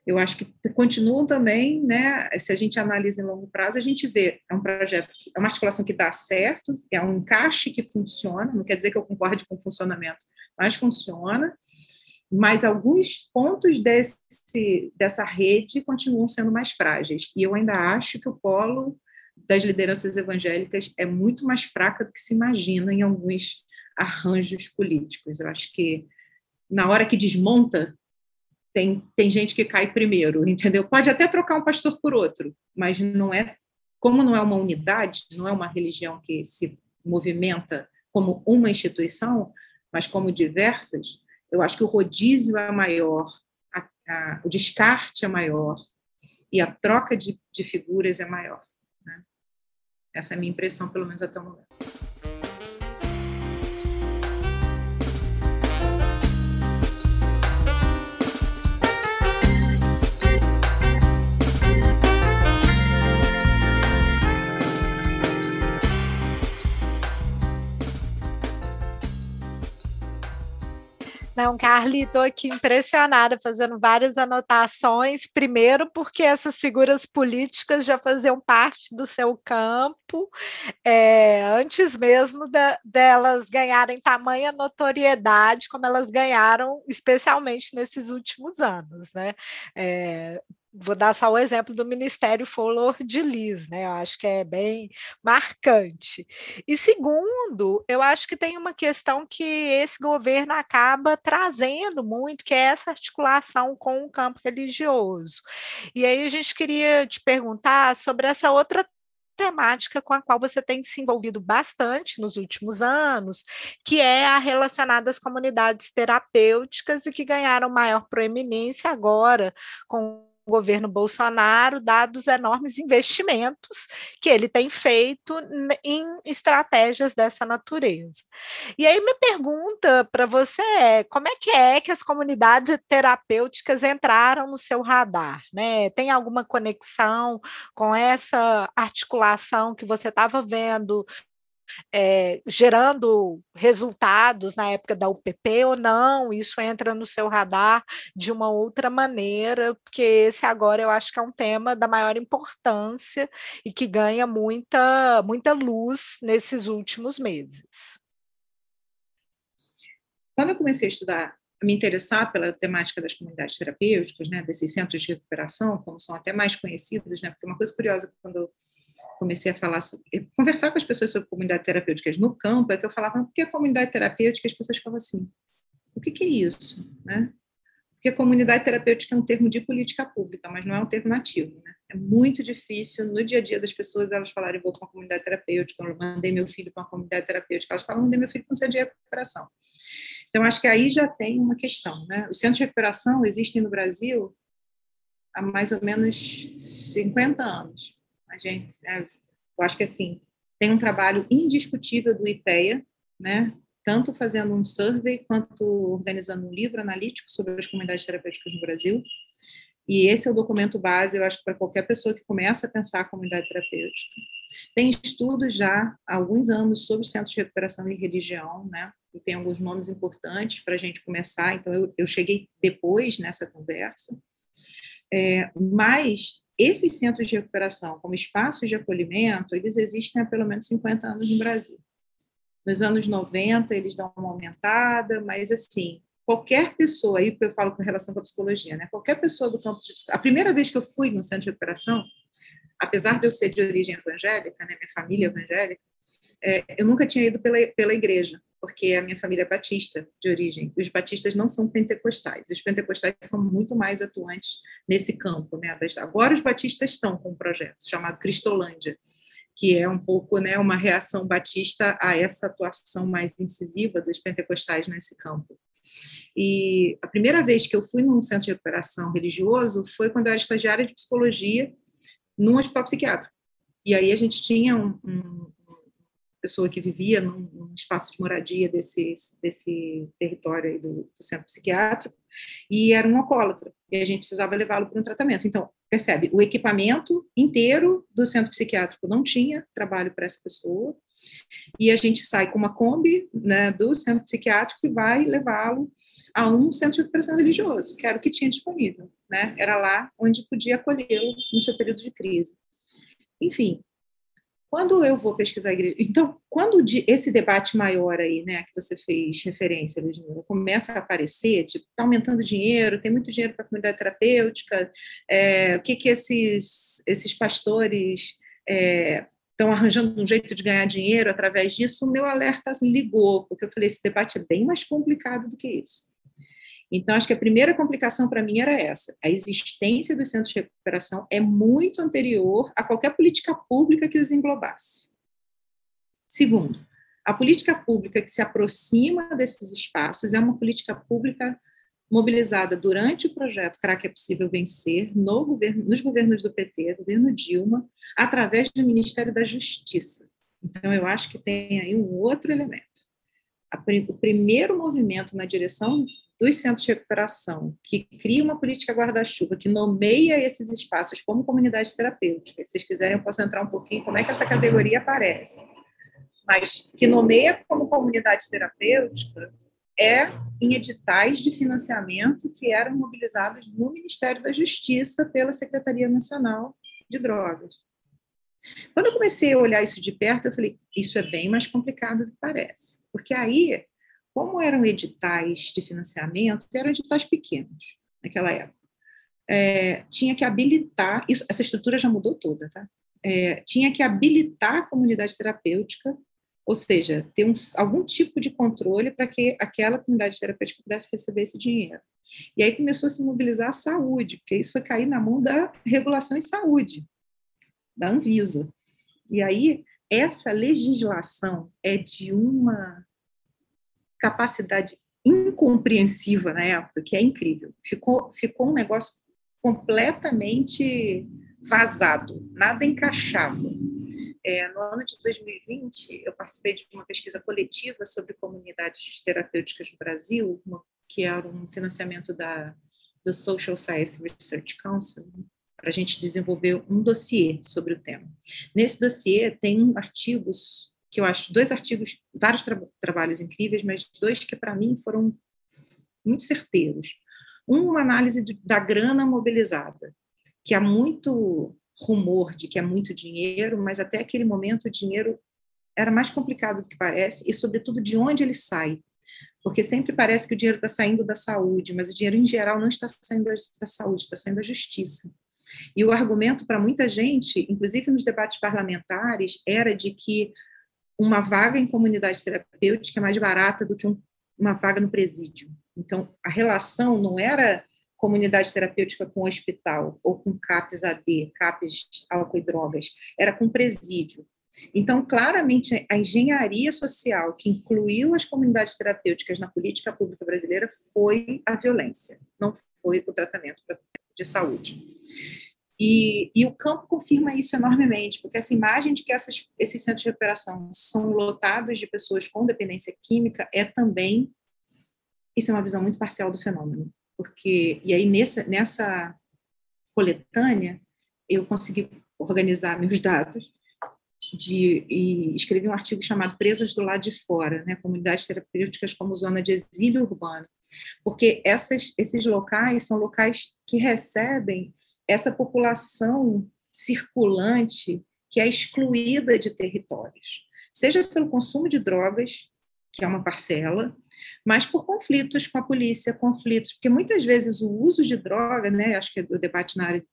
eu acho que continuam também, né? Se a gente analisa em longo prazo, a gente vê é um projeto, que, é uma articulação que dá certo, é um encaixe que funciona. Não quer dizer que eu concorde com o funcionamento, mas funciona. Mas alguns pontos desse, dessa rede continuam sendo mais frágeis. E eu ainda acho que o polo das lideranças evangélicas é muito mais fraca do que se imagina em alguns arranjos políticos. Eu acho que na hora que desmonta, tem, tem gente que cai primeiro, entendeu? Pode até trocar um pastor por outro, mas não é, como não é uma unidade, não é uma religião que se movimenta como uma instituição, mas como diversas, eu acho que o rodízio é maior, a, a, o descarte é maior e a troca de, de figuras é maior. Né? Essa é a minha impressão, pelo menos até o momento. Não, Carly, estou aqui impressionada, fazendo várias anotações. Primeiro, porque essas figuras políticas já faziam parte do seu campo, é, antes mesmo da, delas ganharem tamanha notoriedade como elas ganharam, especialmente nesses últimos anos. Né? É, vou dar só o exemplo do Ministério Flor de Lis, né? Eu acho que é bem marcante. E segundo, eu acho que tem uma questão que esse governo acaba trazendo muito, que é essa articulação com o campo religioso. E aí a gente queria te perguntar sobre essa outra temática com a qual você tem se envolvido bastante nos últimos anos, que é a relacionada às comunidades terapêuticas e que ganharam maior proeminência agora com governo Bolsonaro, dados enormes investimentos que ele tem feito em estratégias dessa natureza. E aí minha pergunta para você é, como é que é que as comunidades terapêuticas entraram no seu radar? Né? Tem alguma conexão com essa articulação que você estava vendo é, gerando resultados na época da UPP ou não, isso entra no seu radar de uma outra maneira, porque esse agora eu acho que é um tema da maior importância e que ganha muita, muita luz nesses últimos meses. Quando eu comecei a estudar, a me interessar pela temática das comunidades terapêuticas, né, desses centros de recuperação, como são até mais conhecidos, né, porque uma coisa curiosa quando comecei a falar sobre, conversar com as pessoas sobre comunidades terapêuticas no campo, é que eu falava, por que comunidade terapêutica? As pessoas ficavam assim, o que, que é isso? Né? Porque comunidade terapêutica é um termo de política pública, mas não é um termo nativo. Né? É muito difícil, no dia a dia das pessoas, elas falarem, vou para uma comunidade terapêutica, eu mandei meu filho para uma comunidade terapêutica, elas falam, mandei meu filho para um centro de recuperação. Então, acho que aí já tem uma questão. Né? Os centros de recuperação existem no Brasil há mais ou menos 50 anos. A gente, é, eu acho que assim tem um trabalho indiscutível do IPEA, né? Tanto fazendo um survey quanto organizando um livro analítico sobre as comunidades terapêuticas no Brasil. E esse é o documento base, eu acho, para qualquer pessoa que começa a pensar a comunidade terapêutica. Tem estudos já há alguns anos sobre centros de recuperação e religião, né? E tem alguns nomes importantes para a gente começar. Então, eu, eu cheguei depois nessa conversa. É, mas esses centros de recuperação, como espaços de acolhimento, eles existem há pelo menos 50 anos no Brasil. Nos anos 90, eles dão uma aumentada, mas, assim, qualquer pessoa, aí eu falo com relação a psicologia, né? Qualquer pessoa do campo de A primeira vez que eu fui no centro de recuperação, apesar de eu ser de origem evangélica, né, minha família é evangélica, é, eu nunca tinha ido pela, pela igreja, porque a minha família é batista de origem. Os batistas não são pentecostais. Os pentecostais são muito mais atuantes nesse campo. Né? Agora os batistas estão com um projeto chamado Cristolândia, que é um pouco né, uma reação batista a essa atuação mais incisiva dos pentecostais nesse campo. E a primeira vez que eu fui num centro de recuperação religioso foi quando eu era estagiária de psicologia num hospital psiquiátrico. E aí a gente tinha um, um pessoa que vivia num, num, espaço de moradia desse, desse território do, do, centro psiquiátrico e era um alcoólatra e a gente precisava levá-lo para um tratamento. Então, percebe, o equipamento inteiro do centro psiquiátrico não tinha trabalho para essa pessoa e a gente sai com uma Kombi né, do centro psiquiátrico e vai levá-lo a um centro de recuperação religioso, que era o que tinha disponível, né? Era lá onde podia acolhê-lo no seu período de crise. Enfim, quando eu vou pesquisar a igreja, então, quando esse debate maior aí, né, que você fez referência, Ludmila, começa a aparecer, tipo, está aumentando dinheiro, tem muito dinheiro para a comunidade terapêutica, é, o que que esses, esses pastores estão é, arranjando um jeito de ganhar dinheiro através disso, o meu alerta ligou, porque eu falei, esse debate é bem mais complicado do que isso. Então, acho que a primeira complicação para mim era essa. A existência dos centros de recuperação é muito anterior a qualquer política pública que os englobasse. Segundo, a política pública que se aproxima desses espaços é uma política pública mobilizada durante o projeto que é possível vencer no governo, nos governos do PT, governo Dilma, através do Ministério da Justiça. Então, eu acho que tem aí um outro elemento. o primeiro movimento na direção dos centros de recuperação, que cria uma política guarda-chuva, que nomeia esses espaços como comunidade terapêutica. Se vocês quiserem, eu posso entrar um pouquinho como é que essa categoria aparece. Mas que nomeia como comunidade terapêutica é em editais de financiamento que eram mobilizados no Ministério da Justiça pela Secretaria Nacional de Drogas. Quando eu comecei a olhar isso de perto, eu falei, isso é bem mais complicado do que parece. Porque aí como eram editais de financiamento, eram editais pequenos naquela época, é, tinha que habilitar, isso, essa estrutura já mudou toda, tá? É, tinha que habilitar a comunidade terapêutica, ou seja, ter um, algum tipo de controle para que aquela comunidade terapêutica pudesse receber esse dinheiro. E aí começou a se mobilizar a saúde, porque isso foi cair na mão da regulação em saúde, da Anvisa. E aí, essa legislação é de uma capacidade incompreensiva na época, que é incrível. Ficou, ficou um negócio completamente vazado, nada encaixava. É, no ano de 2020, eu participei de uma pesquisa coletiva sobre comunidades terapêuticas no Brasil, uma, que era um financiamento da, do Social Science Research Council, para a gente desenvolver um dossiê sobre o tema. Nesse dossiê tem artigos que eu acho dois artigos, vários tra trabalhos incríveis, mas dois que para mim foram muito certeiros. Um, uma análise da grana mobilizada, que há muito rumor de que é muito dinheiro, mas até aquele momento o dinheiro era mais complicado do que parece, e sobretudo de onde ele sai. Porque sempre parece que o dinheiro está saindo da saúde, mas o dinheiro em geral não está saindo da saúde, está saindo da justiça. E o argumento para muita gente, inclusive nos debates parlamentares, era de que uma vaga em comunidade terapêutica é mais barata do que um, uma vaga no presídio. Então, a relação não era comunidade terapêutica com hospital ou com CAPS AD, CAPS álcool e drogas, era com presídio. Então, claramente, a engenharia social que incluiu as comunidades terapêuticas na política pública brasileira foi a violência, não foi o tratamento de saúde. E, e, o campo confirma isso enormemente, porque essa imagem de que essas, esses centros de recuperação são lotados de pessoas com dependência química é também, isso é uma visão muito parcial do fenômeno, porque, e aí nessa, nessa coletânea, eu consegui organizar meus dados de, e escrevi um artigo chamado Presos do Lado de Fora, né, comunidades terapêuticas como zona de exílio urbano, porque essas, esses locais são locais que recebem essa população circulante que é excluída de territórios, seja pelo consumo de drogas, que é uma parcela, mas por conflitos com a polícia, conflitos, porque muitas vezes o uso de droga, né, acho que o debate na área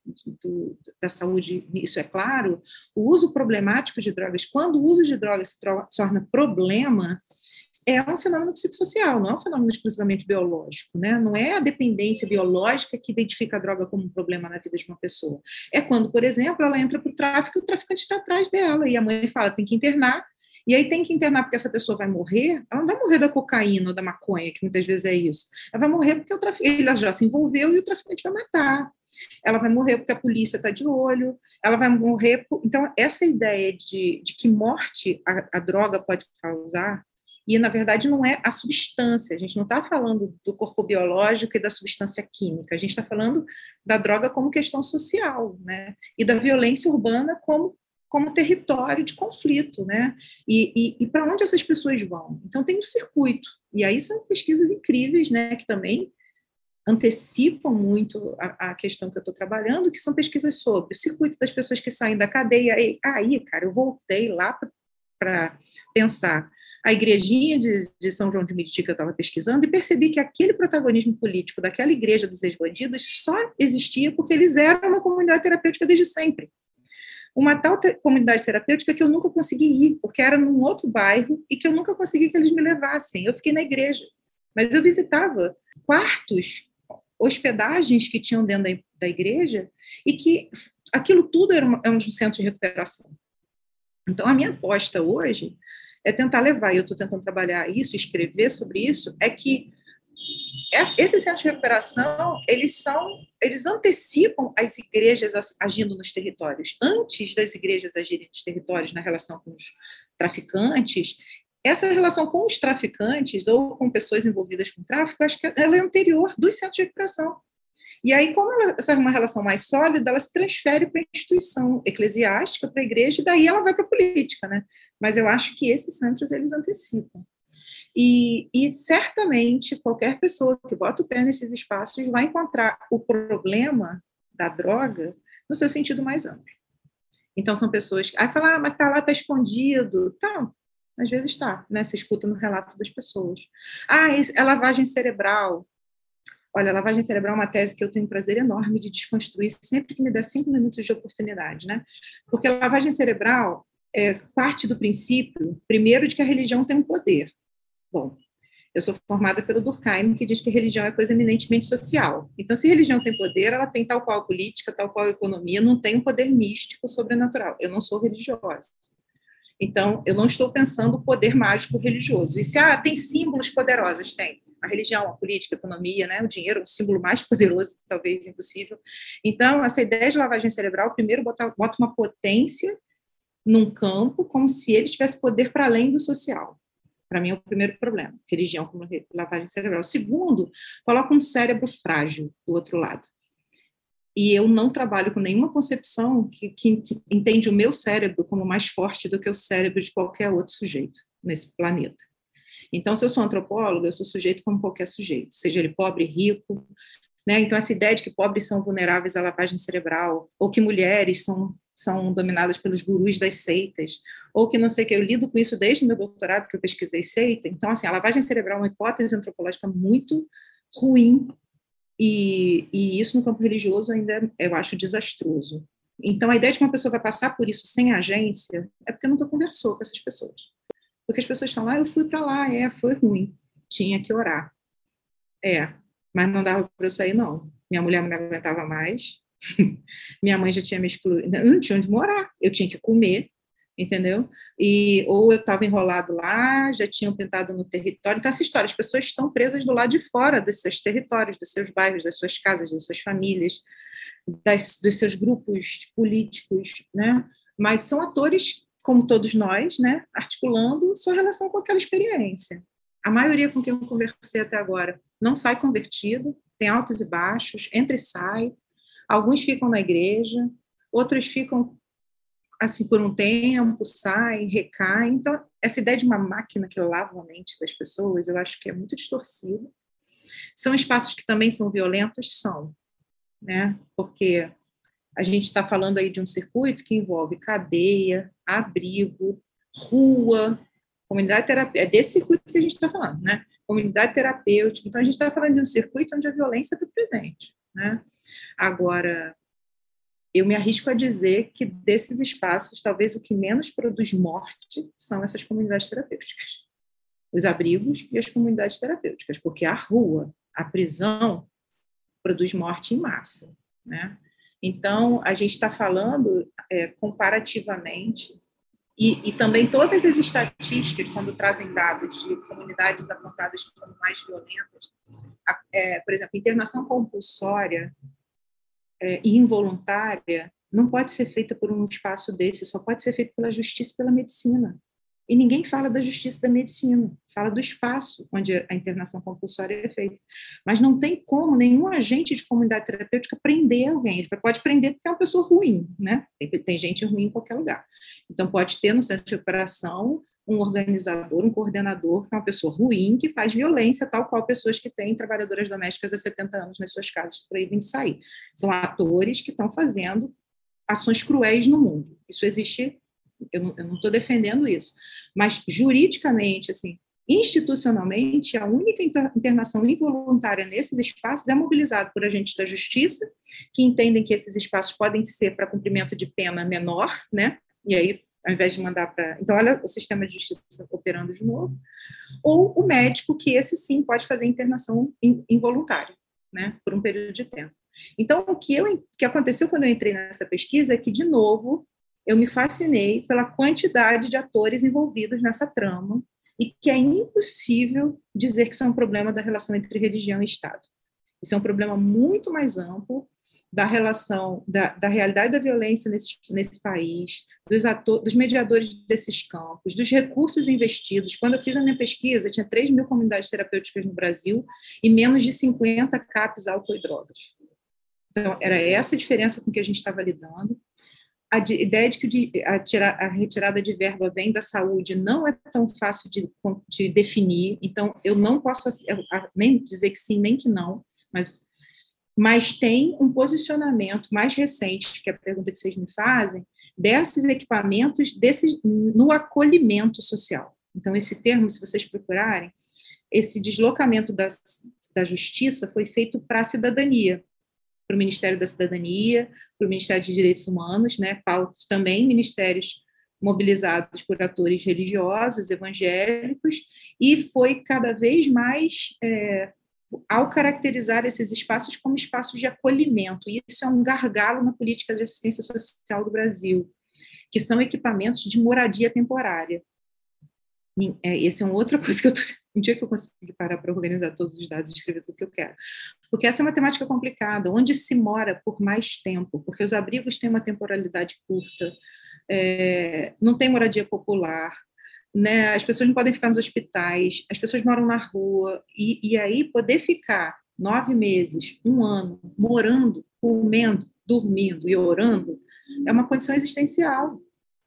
do, da saúde, isso é claro, o uso problemático de drogas, quando o uso de drogas se torna problema, é um fenômeno psicossocial, não é um fenômeno exclusivamente biológico, né? Não é a dependência biológica que identifica a droga como um problema na vida de uma pessoa. É quando, por exemplo, ela entra para o tráfico e o traficante está atrás dela e a mãe fala tem que internar e aí tem que internar porque essa pessoa vai morrer. Ela não vai morrer da cocaína ou da maconha, que muitas vezes é isso. Ela vai morrer porque o traficante, ele já se envolveu e o traficante vai matar. Ela vai morrer porque a polícia está de olho. Ela vai morrer. Por... Então, essa ideia de, de que morte a, a droga pode causar e, na verdade, não é a substância. A gente não está falando do corpo biológico e da substância química. A gente está falando da droga como questão social, né? E da violência urbana como como território de conflito, né? E, e, e para onde essas pessoas vão? Então tem um circuito. E aí são pesquisas incríveis, né? Que também antecipam muito a, a questão que eu estou trabalhando, que são pesquisas sobre o circuito das pessoas que saem da cadeia. E aí, cara, eu voltei lá para pensar a igrejinha de, de, São João de Meriti que eu estava pesquisando e percebi que aquele protagonismo político daquela igreja dos ex-bandidos só existia porque eles eram uma comunidade terapêutica desde sempre uma tal te comunidade terapêutica que eu nunca consegui ir, porque era num outro bairro e que eu nunca consegui que eles me levassem. Eu fiquei na igreja, mas eu visitava quartos, hospedagens que tinham dentro da, da igreja e que aquilo tudo era, uma, era um centro de recuperação. Então, a minha aposta hoje é tentar levar, e eu estou tentando trabalhar isso, escrever sobre isso, é que esses centros de recuperação, eles são, eles antecipam as igrejas agindo nos territórios. Antes das igrejas agirem nos territórios na relação com os traficantes, essa relação com os traficantes ou com pessoas envolvidas com tráfico, acho que ela é anterior dos centros de recuperação. E aí, como ela, essa é uma relação mais sólida, ela se transfere para a instituição eclesiástica, para a igreja, e daí ela vai para a política, né? Mas eu acho que esses centros, eles antecipam. E, e, certamente qualquer pessoa que bota o pé nesses espaços vai encontrar o problema da droga no seu sentido mais amplo. Então, são pessoas que. Aí fala, ah, mas tá lá, tá escondido. Tá, às vezes está, né? Você escuta no relato das pessoas. Ah, é lavagem cerebral. Olha, lavagem cerebral é uma tese que eu tenho um prazer enorme de desconstruir sempre que me dá cinco minutos de oportunidade, né? Porque lavagem cerebral é parte do princípio, primeiro, de que a religião tem um poder. Bom, eu sou formada pelo Durkheim, que diz que religião é coisa eminentemente social. Então, se religião tem poder, ela tem tal qual política, tal qual economia, não tem um poder místico sobrenatural. Eu não sou religiosa. Então, eu não estou pensando poder mágico religioso. E se ah, tem símbolos poderosos, tem. A religião, a política, a economia, né? o dinheiro o símbolo mais poderoso, talvez impossível. Então, essa ideia de lavagem cerebral, primeiro, bota, bota uma potência num campo, como se ele tivesse poder para além do social. Para mim é o primeiro problema, religião como lavagem cerebral. Segundo, coloca um cérebro frágil do outro lado. E eu não trabalho com nenhuma concepção que, que entende o meu cérebro como mais forte do que o cérebro de qualquer outro sujeito nesse planeta. Então, se eu sou antropóloga, eu sou sujeito como qualquer sujeito, seja ele pobre, rico, né? Então, essa ideia de que pobres são vulneráveis à lavagem cerebral, ou que mulheres são são dominadas pelos gurus das seitas, ou que não sei o que, eu lido com isso desde meu doutorado, que eu pesquisei seita. Então, assim, a lavagem cerebral é uma hipótese antropológica muito ruim, e, e isso no campo religioso ainda eu acho desastroso. Então, a ideia de que uma pessoa vai passar por isso sem agência é porque nunca conversou com essas pessoas. Porque as pessoas falam, ah, eu fui para lá, é, foi ruim, tinha que orar. É, mas não dava para eu sair, não. Minha mulher não me aguentava mais, Minha mãe já tinha me excluído, eu não tinha onde morar, eu tinha que comer, entendeu? E ou eu estava enrolado lá, já tinham pintado no território. Então essa história, as pessoas estão presas do lado de fora dos seus territórios, dos seus bairros, das suas casas, das suas famílias, das, dos seus grupos políticos, né? Mas são atores como todos nós, né? Articulando sua relação com aquela experiência. A maioria com quem eu conversei até agora não sai convertido, tem altos e baixos, entra e sai, Alguns ficam na igreja, outros ficam assim por um tempo, saem, recaem. Então, essa ideia de uma máquina que lava a mente das pessoas, eu acho que é muito distorcida. São espaços que também são violentos? São, né? Porque a gente está falando aí de um circuito que envolve cadeia, abrigo, rua, Comunidade terapêutica, é desse circuito que a gente está falando, né? Comunidade terapêutica. Então, a gente está falando de um circuito onde a violência está presente, né? Agora, eu me arrisco a dizer que desses espaços, talvez o que menos produz morte são essas comunidades terapêuticas. Os abrigos e as comunidades terapêuticas, porque a rua, a prisão, produz morte em massa, né? Então, a gente está falando é, comparativamente, e, e, também todas as estatísticas, quando trazem dados de comunidades apontadas como mais violentas, é, por exemplo, internação compulsória é, e involuntária não pode ser feita por um espaço desse, só pode ser feita pela justiça e pela medicina. E ninguém fala da justiça da medicina, fala do espaço onde a internação compulsória é feita. Mas não tem como nenhum agente de comunidade terapêutica prender alguém. Ele pode prender porque é uma pessoa ruim, né? Tem, tem gente ruim em qualquer lugar. Então, pode ter no centro de operação um organizador, um coordenador, que é uma pessoa ruim, que faz violência, tal qual pessoas que têm trabalhadoras domésticas há 70 anos nas suas casas proíbem de sair. São atores que estão fazendo ações cruéis no mundo. Isso existe eu não estou defendendo isso, mas juridicamente, assim, institucionalmente, a única internação involuntária nesses espaços é mobilizada por agentes da justiça, que entendem que esses espaços podem ser para cumprimento de pena menor, né? E aí, ao invés de mandar para. Então, olha o sistema de justiça operando de novo. Ou o médico, que esse sim pode fazer internação involuntária, né? Por um período de tempo. Então, o que, eu, que aconteceu quando eu entrei nessa pesquisa é que, de novo, eu me fascinei pela quantidade de atores envolvidos nessa trama e que é impossível dizer que isso é um problema da relação entre religião e Estado. Isso é um problema muito mais amplo da relação, da, da realidade da violência nesse, nesse país, dos, ator, dos mediadores desses campos, dos recursos investidos. Quando eu fiz a minha pesquisa, tinha 3 mil comunidades terapêuticas no Brasil e menos de 50 CAPs álcool e drogas. Então, era essa a diferença com que a gente estava lidando a ideia de que a, retirada de verba vem da saúde não é tão fácil de, de definir, então eu não posso nem dizer que sim, nem que não, mas, mas tem um posicionamento mais recente, que é a pergunta que vocês me fazem, desses equipamentos desses, no acolhimento social. Então, esse termo, se vocês procurarem, esse deslocamento da, da justiça foi feito para a cidadania, para o Ministério da Cidadania, para o Ministério de Direitos Humanos, né, pautas também ministérios mobilizados por atores religiosos, evangélicos, e foi cada vez mais é, ao caracterizar esses espaços como espaços de acolhimento. E isso é um gargalo na política de assistência social do Brasil, que são equipamentos de moradia temporária. É, esse é uma outra coisa que eu tô, um dia que eu conseguir parar para organizar todos os dados e escrever tudo que eu quero. Porque essa é uma temática complicada, onde se mora por mais tempo, porque os abrigos têm uma temporalidade curta, é, não tem moradia popular, né? as pessoas não podem ficar nos hospitais, as pessoas moram na rua, e, e aí poder ficar nove meses, um ano, morando, comendo, dormindo e orando, é uma condição existencial,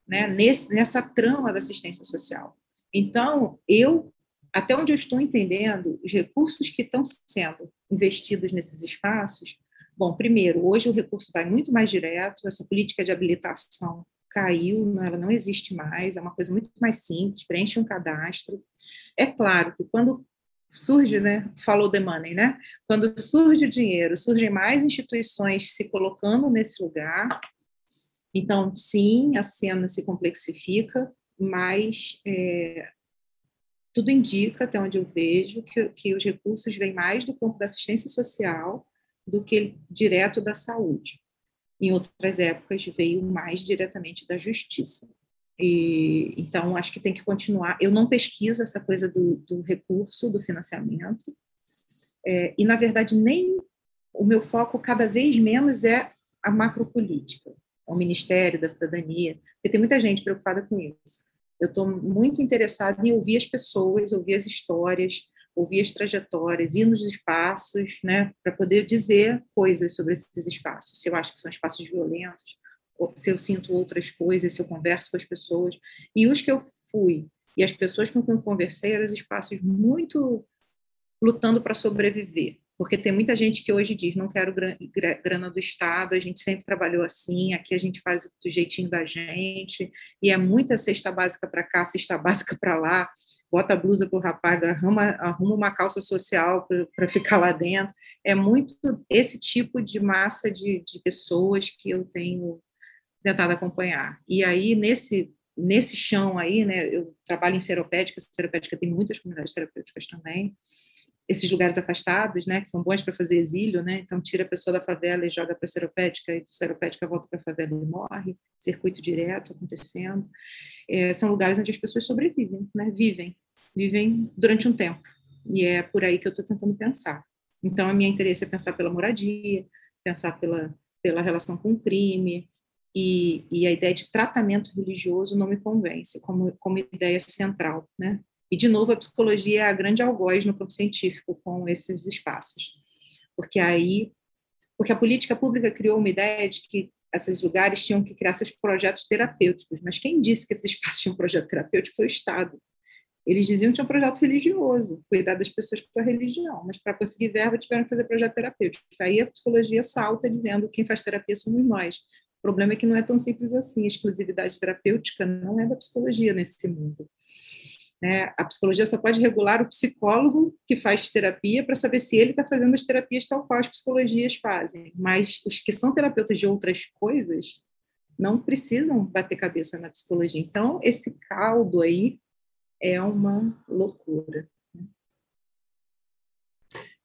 né? Nesse, nessa trama da assistência social. Então, eu, até onde eu estou entendendo, os recursos que estão sendo investidos nesses espaços, bom, primeiro, hoje o recurso vai muito mais direto, essa política de habilitação caiu, ela não existe mais, é uma coisa muito mais simples, preenche um cadastro. É claro que quando surge, né, follow the money, né? Quando surge o dinheiro, surgem mais instituições se colocando nesse lugar. Então, sim, a cena se complexifica, mas é, tudo indica, até onde eu vejo, que, que os recursos vêm mais do campo da assistência social do que direto da saúde. Em outras épocas, veio mais diretamente da justiça. E, então, acho que tem que continuar. Eu não pesquiso essa coisa do, do recurso, do financiamento, é, e, na verdade, nem o meu foco cada vez menos é a macropolítica, o Ministério da Cidadania, porque tem muita gente preocupada com isso. Eu estou muito interessada em ouvir as pessoas, ouvir as histórias, ouvir as trajetórias, ir nos espaços, né, para poder dizer coisas sobre esses espaços. Se eu acho que são espaços violentos, se eu sinto outras coisas, se eu converso com as pessoas. E os que eu fui e as pessoas com quem eu conversei eram espaços muito lutando para sobreviver, porque tem muita gente que hoje diz, não quero grana do Estado, a gente sempre trabalhou assim, aqui a gente faz do jeitinho da gente, e é muita cesta básica para cá, cesta básica para lá, bota a blusa para o rapaz, arruma, arruma uma calça social para ficar lá dentro. É muito esse tipo de massa de, de pessoas que eu tenho tentado acompanhar. E aí, nesse nesse chão aí, né, eu trabalho em seropédica, seropédica tem muitas comunidades terapêuticas também, esses lugares afastados, né, que são bons para fazer exílio, né, então tira a pessoa da favela e joga para a seropédica, e a seropédica volta para a favela e morre, circuito direto acontecendo. É, são lugares onde as pessoas sobrevivem, né, vivem, vivem durante um tempo, e é por aí que eu estou tentando pensar. Então, a minha interesse é pensar pela moradia, pensar pela, pela relação com o crime, e, e, a ideia de tratamento religioso não me convence como, como ideia central, né? E, de novo, a psicologia é a grande algoz no campo científico com esses espaços. Porque aí, porque a política pública criou uma ideia de que esses lugares tinham que criar seus projetos terapêuticos, mas quem disse que esses espaços tinham um projeto terapêutico foi o Estado. Eles diziam que tinha um projeto religioso, cuidar das pessoas com a religião, mas para conseguir verba tiveram que fazer projeto terapêutico. Aí a psicologia salta dizendo que quem faz terapia somos nós. O problema é que não é tão simples assim. A exclusividade terapêutica não é da psicologia nesse mundo. Né? A psicologia só pode regular o psicólogo que faz terapia para saber se ele está fazendo as terapias tal qual as psicologias fazem. Mas os que são terapeutas de outras coisas não precisam bater cabeça na psicologia. Então, esse caldo aí é uma loucura. Né?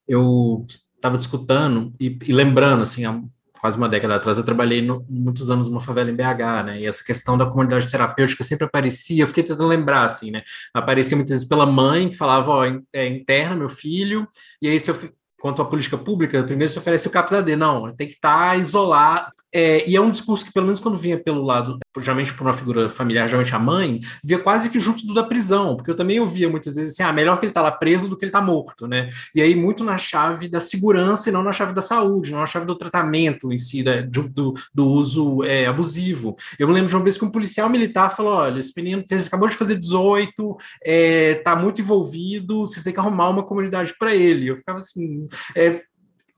Eu estava discutindo e, e, lembrando, assim, quase uma década atrás, eu trabalhei no, muitos anos numa favela em BH, né? E essa questão da comunidade terapêutica sempre aparecia, eu fiquei tentando lembrar, assim, né? Aparecia muitas vezes pela mãe, que falava, ó, é interna meu filho, e aí se eu quanto à política pública, primeiro se oferece o CAPS-AD, não, tem que estar tá isolado, é, e é um discurso que, pelo menos quando vinha pelo lado, geralmente por uma figura familiar, geralmente a mãe, via quase que junto do da prisão, porque eu também ouvia muitas vezes assim, ah, melhor que ele tá lá preso do que ele tá morto, né? E aí muito na chave da segurança e não na chave da saúde, não na chave do tratamento em si, né, do, do uso é, abusivo. Eu me lembro de uma vez que um policial militar falou, olha, esse menino fez, acabou de fazer 18, é, tá muito envolvido, vocês têm que arrumar uma comunidade para ele. Eu ficava assim, é,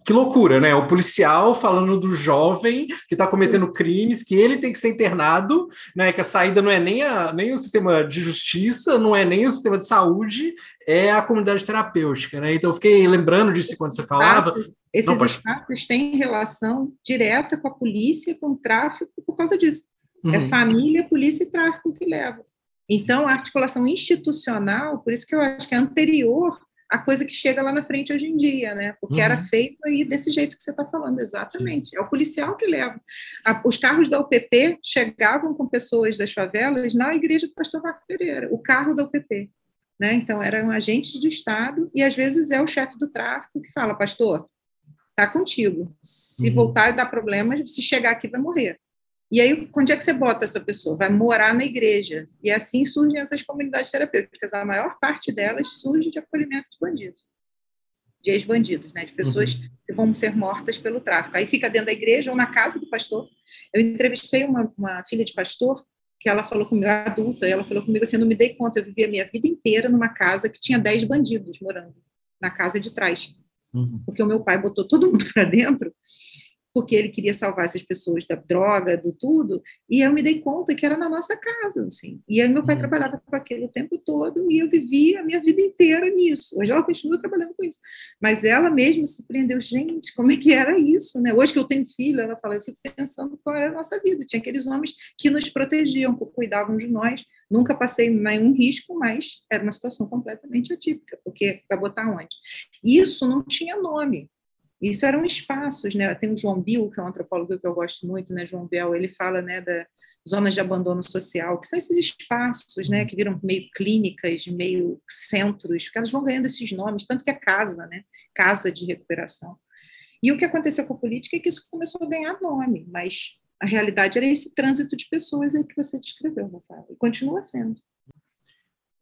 que loucura, né? O policial falando do jovem que está cometendo crimes, que ele tem que ser internado, né? Que a saída não é nem, a, nem o sistema de justiça, não é nem o sistema de saúde, é a comunidade terapêutica, né? Então eu fiquei lembrando disso quando você falava. Esses não, espaços têm relação direta com a polícia, com o tráfico, por causa disso. É uhum. É família, polícia e tráfico que levam. Então, a articulação institucional, por isso que eu acho que é anterior a coisa que chega lá na frente hoje em dia, né? Porque uhum. era feito aí desse jeito que você está falando, exatamente. Sim. É o policial que leva. A, os carros da UPP chegavam com pessoas das favelas na igreja do pastor Marco Pereira, o carro da UPP. Né? Então, era um agente do Estado e às vezes é o chefe do tráfico que fala, pastor, tá contigo. Se uhum. voltar e dar problemas, se chegar aqui vai morrer. E aí, onde é que você bota essa pessoa? Vai morar na igreja. E assim surgem essas comunidades terapêuticas. A maior parte delas surge de acolhimento de bandidos, de ex-bandidos, né? de pessoas uhum. que vão ser mortas pelo tráfico. Aí fica dentro da igreja ou na casa do pastor. Eu entrevistei uma, uma filha de pastor que ela falou comigo, adulta, ela falou comigo assim, eu não me dei conta, eu vivi a minha vida inteira numa casa que tinha 10 bandidos morando, na casa de trás. Uhum. Porque o meu pai botou todo mundo para dentro porque ele queria salvar essas pessoas da droga, do tudo, e eu me dei conta que era na nossa casa, assim. E aí meu pai uhum. trabalhava com aquilo o tempo todo e eu vivia a minha vida inteira nisso. Hoje ela continua trabalhando com isso, mas ela mesma surpreendeu, gente, como é que era isso, né? Hoje que eu tenho filho, ela fala, eu fico pensando qual era a nossa vida. Tinha aqueles homens que nos protegiam, que cuidavam de nós. Nunca passei nenhum risco, mas era uma situação completamente atípica, porque vai botar onde? Isso não tinha nome. Isso eram espaços, né? Tem o João Bill, que é um antropólogo que eu gosto muito, né? João Bill, ele fala, né, da zonas de abandono social, que são esses espaços, né, que viram meio clínicas, meio centros, porque elas vão ganhando esses nomes, tanto que é casa, né? Casa de recuperação. E o que aconteceu com a política é que isso começou a ganhar nome, mas a realidade era esse trânsito de pessoas aí que você descreveu, Rafael, e continua sendo.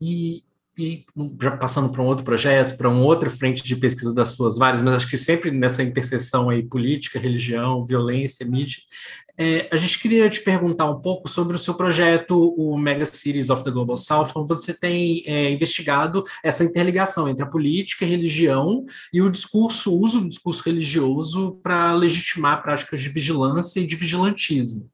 E e já passando para um outro projeto, para uma outra frente de pesquisa das suas várias, mas acho que sempre nessa interseção aí política, religião, violência, mídia, é, a gente queria te perguntar um pouco sobre o seu projeto, o Mega Cities of the Global South, onde você tem é, investigado essa interligação entre a política, a religião e o discurso, o uso do discurso religioso para legitimar práticas de vigilância e de vigilantismo.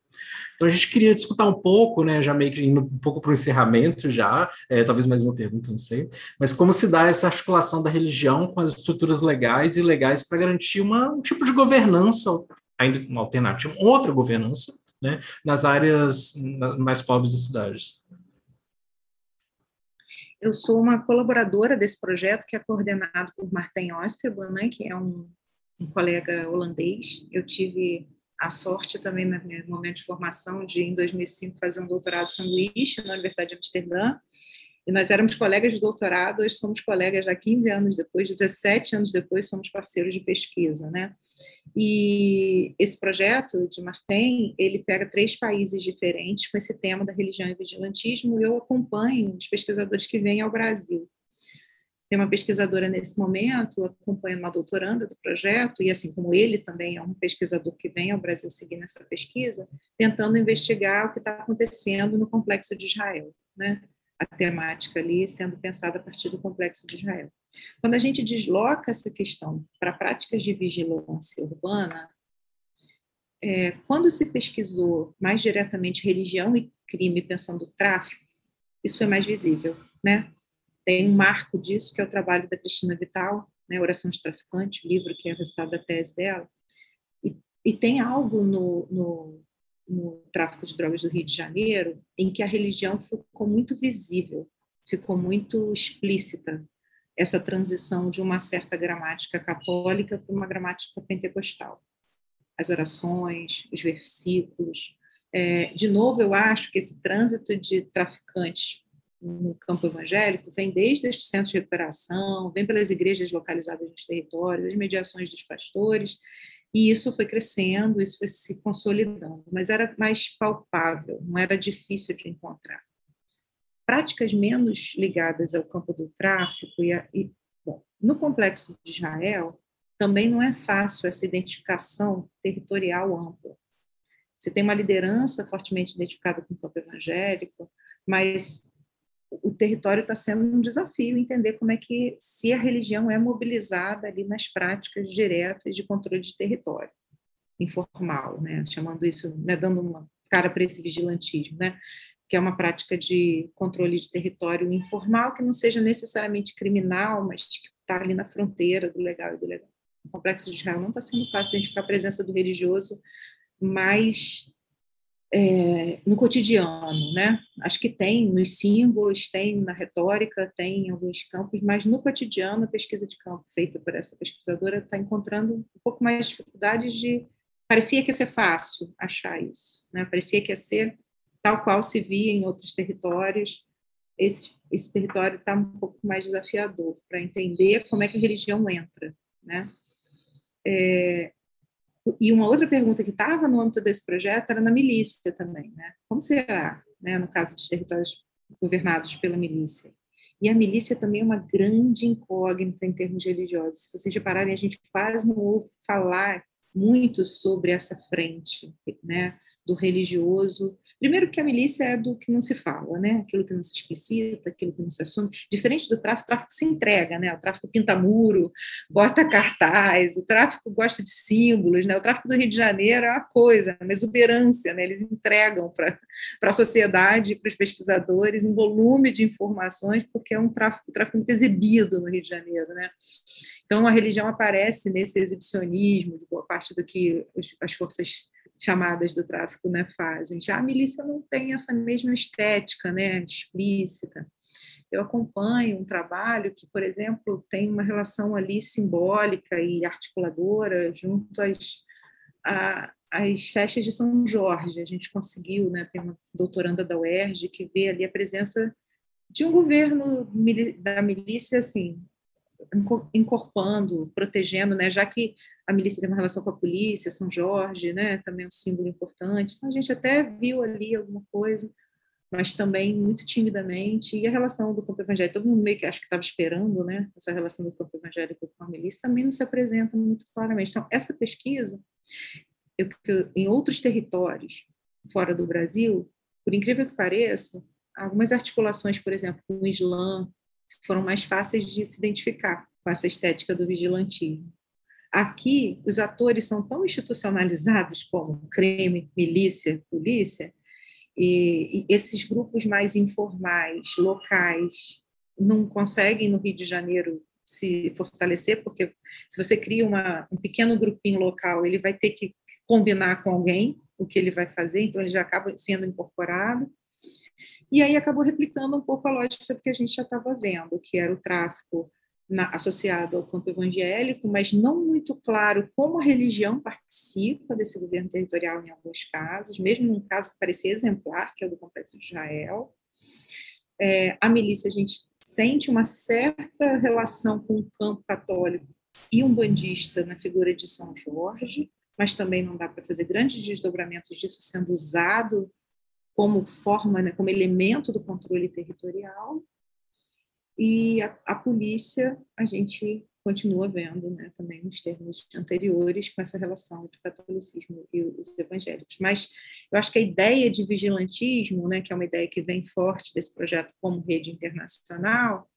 Então a gente queria discutir um pouco, né, já meio que indo um pouco para o encerramento já, é, talvez mais uma pergunta, não sei, mas como se dá essa articulação da religião com as estruturas legais e ilegais para garantir uma, um tipo de governança, ainda uma alternativa, outra governança, né, nas áreas mais pobres das cidades. Eu sou uma colaboradora desse projeto que é coordenado por Martin Osterman, né, que é um, um colega holandês. Eu tive a sorte também, no meu momento de formação, de, em 2005, fazer um doutorado sanduíche na Universidade de Amsterdã. E nós éramos colegas de doutorado, hoje somos colegas já 15 anos depois, 17 anos depois, somos parceiros de pesquisa, né? E esse projeto de Martin, ele pega três países diferentes com esse tema da religião e vigilantismo, e eu acompanho os pesquisadores que vêm ao Brasil. Tem uma pesquisadora nesse momento, acompanhando uma doutoranda do projeto, e assim como ele também é um pesquisador que vem ao Brasil seguindo essa pesquisa, tentando investigar o que está acontecendo no complexo de Israel, né? A temática ali sendo pensada a partir do complexo de Israel. Quando a gente desloca essa questão para práticas de vigilância urbana, é, quando se pesquisou mais diretamente religião e crime pensando tráfico, isso é mais visível, né? Tem um marco disso, que é o trabalho da Cristina Vital, né, Oração de Traficante, livro que é resultado da tese dela. E, e tem algo no, no, no tráfico de drogas do Rio de Janeiro em que a religião ficou muito visível, ficou muito explícita, essa transição de uma certa gramática católica para uma gramática pentecostal. As orações, os versículos. É, de novo, eu acho que esse trânsito de traficantes no campo evangélico vem desde estes centros de recuperação, vem pelas igrejas localizadas nos territórios, as mediações dos pastores, e isso foi crescendo, isso foi se consolidando, mas era mais palpável, não era difícil de encontrar. Práticas menos ligadas ao campo do tráfico e, a, e bom, no complexo de Israel também não é fácil essa identificação territorial ampla. Você tem uma liderança fortemente identificada com o campo evangélico, mas o território está sendo um desafio entender como é que se a religião é mobilizada ali nas práticas diretas de controle de território informal, né, chamando isso, né, dando uma cara para esse vigilantismo, né, que é uma prática de controle de território informal que não seja necessariamente criminal, mas que está ali na fronteira do legal e do legal. O complexo de Israel não está sendo fácil identificar a presença do religioso, mas é, no cotidiano, né? Acho que tem nos símbolos, tem na retórica, tem em alguns campos, mas no cotidiano, a pesquisa de campo feita por essa pesquisadora está encontrando um pouco mais de dificuldades de. Parecia que ia ser fácil achar isso, né? Parecia que ia ser tal qual se via em outros territórios. Esse, esse território está um pouco mais desafiador para entender como é que a religião entra, né? É, e uma outra pergunta que estava no âmbito desse projeto era na milícia também, né? Como será, né, no caso dos territórios governados pela milícia? E a milícia também é uma grande incógnita em termos religiosos. Se vocês repararem, a gente quase não ouve falar muito sobre essa frente, né, do religioso Primeiro que a milícia é do que não se fala, né? Aquilo que não se explicita, aquilo que não se assume. Diferente do tráfico, o tráfico se entrega, né? O tráfico pinta muro, bota cartaz, o tráfico gosta de símbolos, né? O tráfico do Rio de Janeiro é uma coisa, uma exuberância, né? Eles entregam para a sociedade, para os pesquisadores, um volume de informações, porque é um tráfico, um tráfico muito exibido no Rio de Janeiro, né? Então, a religião aparece nesse exibicionismo de boa parte do que as forças chamadas do tráfico né, fazem. Já a milícia não tem essa mesma estética né, explícita. Eu acompanho um trabalho que, por exemplo, tem uma relação ali simbólica e articuladora junto às, às festas de São Jorge. A gente conseguiu, né, tem uma doutoranda da UERJ que vê ali a presença de um governo da milícia assim encorpando, protegendo, né? Já que a milícia tem uma relação com a polícia, São Jorge, né? Também é um símbolo importante. Então a gente até viu ali alguma coisa, mas também muito timidamente. E a relação do campo evangélico, todo mundo meio que acho que estava esperando, né? Essa relação do campo evangélico com a milícia também não se apresenta muito claramente. Então, essa pesquisa, eu, em outros territórios fora do Brasil, por incrível que pareça, algumas articulações, por exemplo, com o Islã, foram mais fáceis de se identificar com essa estética do vigilantismo. Aqui, os atores são tão institucionalizados como crime, milícia, polícia, e, e esses grupos mais informais, locais, não conseguem no Rio de Janeiro se fortalecer, porque se você cria uma, um pequeno grupinho local, ele vai ter que combinar com alguém o que ele vai fazer, então ele já acaba sendo incorporado. E aí acabou replicando um pouco a lógica do que a gente já estava vendo, que era o tráfico na, associado ao campo evangélico, mas não muito claro como a religião participa desse governo territorial em alguns casos, mesmo num caso que parecia exemplar, que é o do Complexo de Israel. É, a milícia, a gente sente uma certa relação com o campo católico e um bandista na figura de São Jorge, mas também não dá para fazer grandes desdobramentos disso sendo usado como forma, né, como elemento do controle territorial. E a, a, polícia, a gente continua vendo, né, também nos termos anteriores, com essa relação entre o catolicismo e os evangélicos. Mas eu acho que a ideia de vigilantismo, né, que é uma ideia que vem forte desse projeto como rede internacional,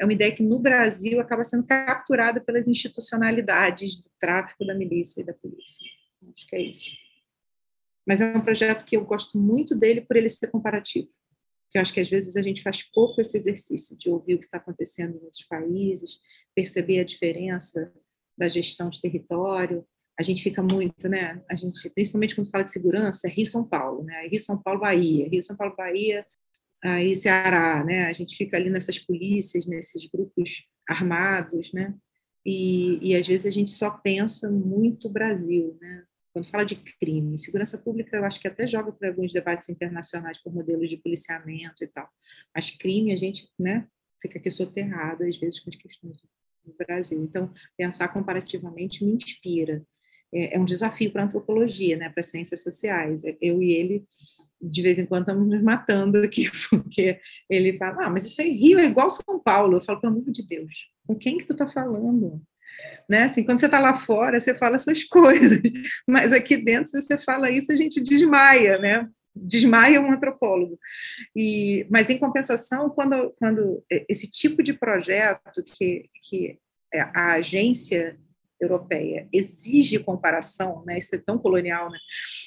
é uma ideia que no Brasil acaba sendo capturada pelas institucionalidades do tráfico da milícia e da polícia. Acho que é isso. Mas é um projeto que eu gosto muito dele por ele ser comparativo que eu acho que às vezes a gente faz pouco esse exercício de ouvir o que está acontecendo em outros países, perceber a diferença da gestão de território. A gente fica muito, né? A gente, principalmente quando fala de segurança, é Rio São Paulo, né? Rio São Paulo Bahia, Rio São Paulo Bahia, aí Ceará, né? A gente fica ali nessas polícias, nesses grupos armados, né? E, e às vezes a gente só pensa muito Brasil, né? Quando fala de crime, segurança pública, eu acho que até joga para alguns debates internacionais por modelos de policiamento e tal. Mas crime, a gente né, fica aqui soterrado, às vezes, com as questões do Brasil. Então, pensar comparativamente me inspira. É, é um desafio para a antropologia, né, para as ciências sociais. É, eu e ele, de vez em quando, estamos nos matando aqui, porque ele fala, ah, mas isso aí, Rio é igual São Paulo. Eu falo, pelo amor de Deus, com quem que tu está falando? Né? Assim, quando você está lá fora, você fala essas coisas, mas aqui dentro, se você fala isso, a gente desmaia, né? Desmaia um antropólogo. E, mas, em compensação, quando, quando esse tipo de projeto que, que a agência europeia exige comparação, né? Isso é tão colonial, né?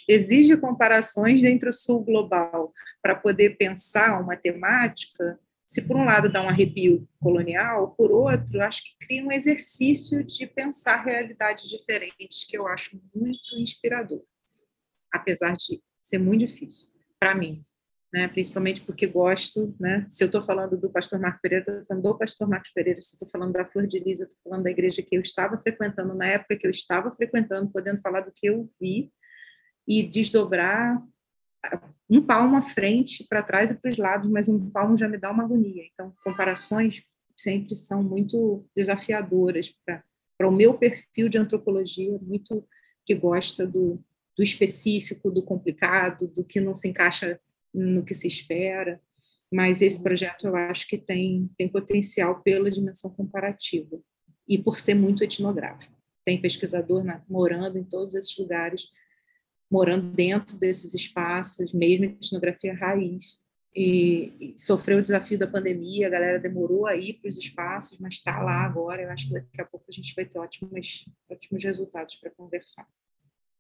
Exige comparações entre o sul global para poder pensar uma temática se por um lado dá um arrepio colonial, por outro, acho que cria um exercício de pensar realidades diferentes que eu acho muito inspirador, apesar de ser muito difícil para mim, né? Principalmente porque gosto, né? Se eu estou falando do Pastor Marco Pereira, estou falando do Pastor Marcos Pereira. Se estou falando da Flor de Lis, estou falando da igreja que eu estava frequentando na época que eu estava frequentando, podendo falar do que eu vi e desdobrar um palmo à frente, para trás e para os lados, mas um palmo já me dá uma agonia. Então, comparações sempre são muito desafiadoras para o meu perfil de antropologia, muito que gosta do, do específico, do complicado, do que não se encaixa no que se espera. Mas esse projeto eu acho que tem, tem potencial pela dimensão comparativa e por ser muito etnográfico. Tem pesquisador na, morando em todos esses lugares morando dentro desses espaços, mesmo em etnografia raiz. E, e, sofreu o desafio da pandemia, a galera demorou a ir para os espaços, mas está lá agora. Eu acho que daqui a pouco a gente vai ter ótimos, ótimos resultados para conversar.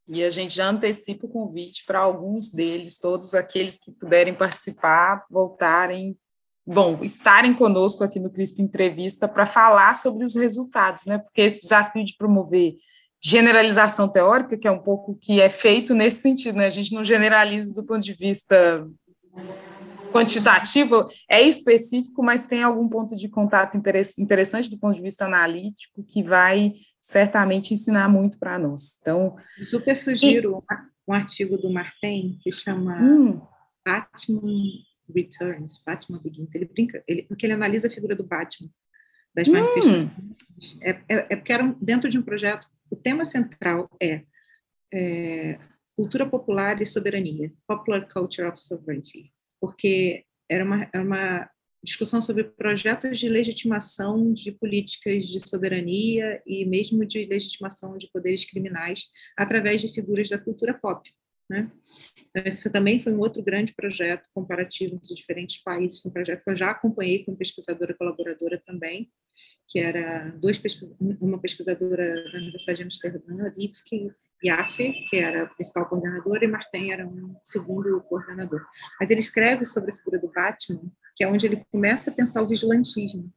E a gente já antecipa o convite para alguns deles, todos aqueles que puderem participar, voltarem, bom, estarem conosco aqui no CRISP Entrevista para falar sobre os resultados, né? Porque esse desafio de promover generalização teórica, que é um pouco que é feito nesse sentido, né? A gente não generaliza do ponto de vista quantitativo, é específico, mas tem algum ponto de contato interessante do ponto de vista analítico que vai certamente ensinar muito para nós. Então, super sugiro e... um artigo do Martin que chama hum. Batman Returns, Batman Begins. Ele brinca, ele, porque ele analisa a figura do Batman das hum. manifestações. É, é, é porque era dentro de um projeto o tema central é, é cultura popular e soberania, popular culture of sovereignty. porque era uma, era uma discussão sobre projetos de legitimação de políticas de soberania e mesmo de legitimação de poderes criminais através de figuras da cultura pop. Né? Então, esse também foi um outro grande projeto comparativo entre diferentes países, um projeto que eu já acompanhei como pesquisadora colaboradora também, que era dois pesquisa uma pesquisadora da Universidade de Amsterdã, Rifke Yaffe, que era a principal coordenadora, e Martin era um segundo coordenador. Mas ele escreve sobre a figura do Batman, que é onde ele começa a pensar o vigilantismo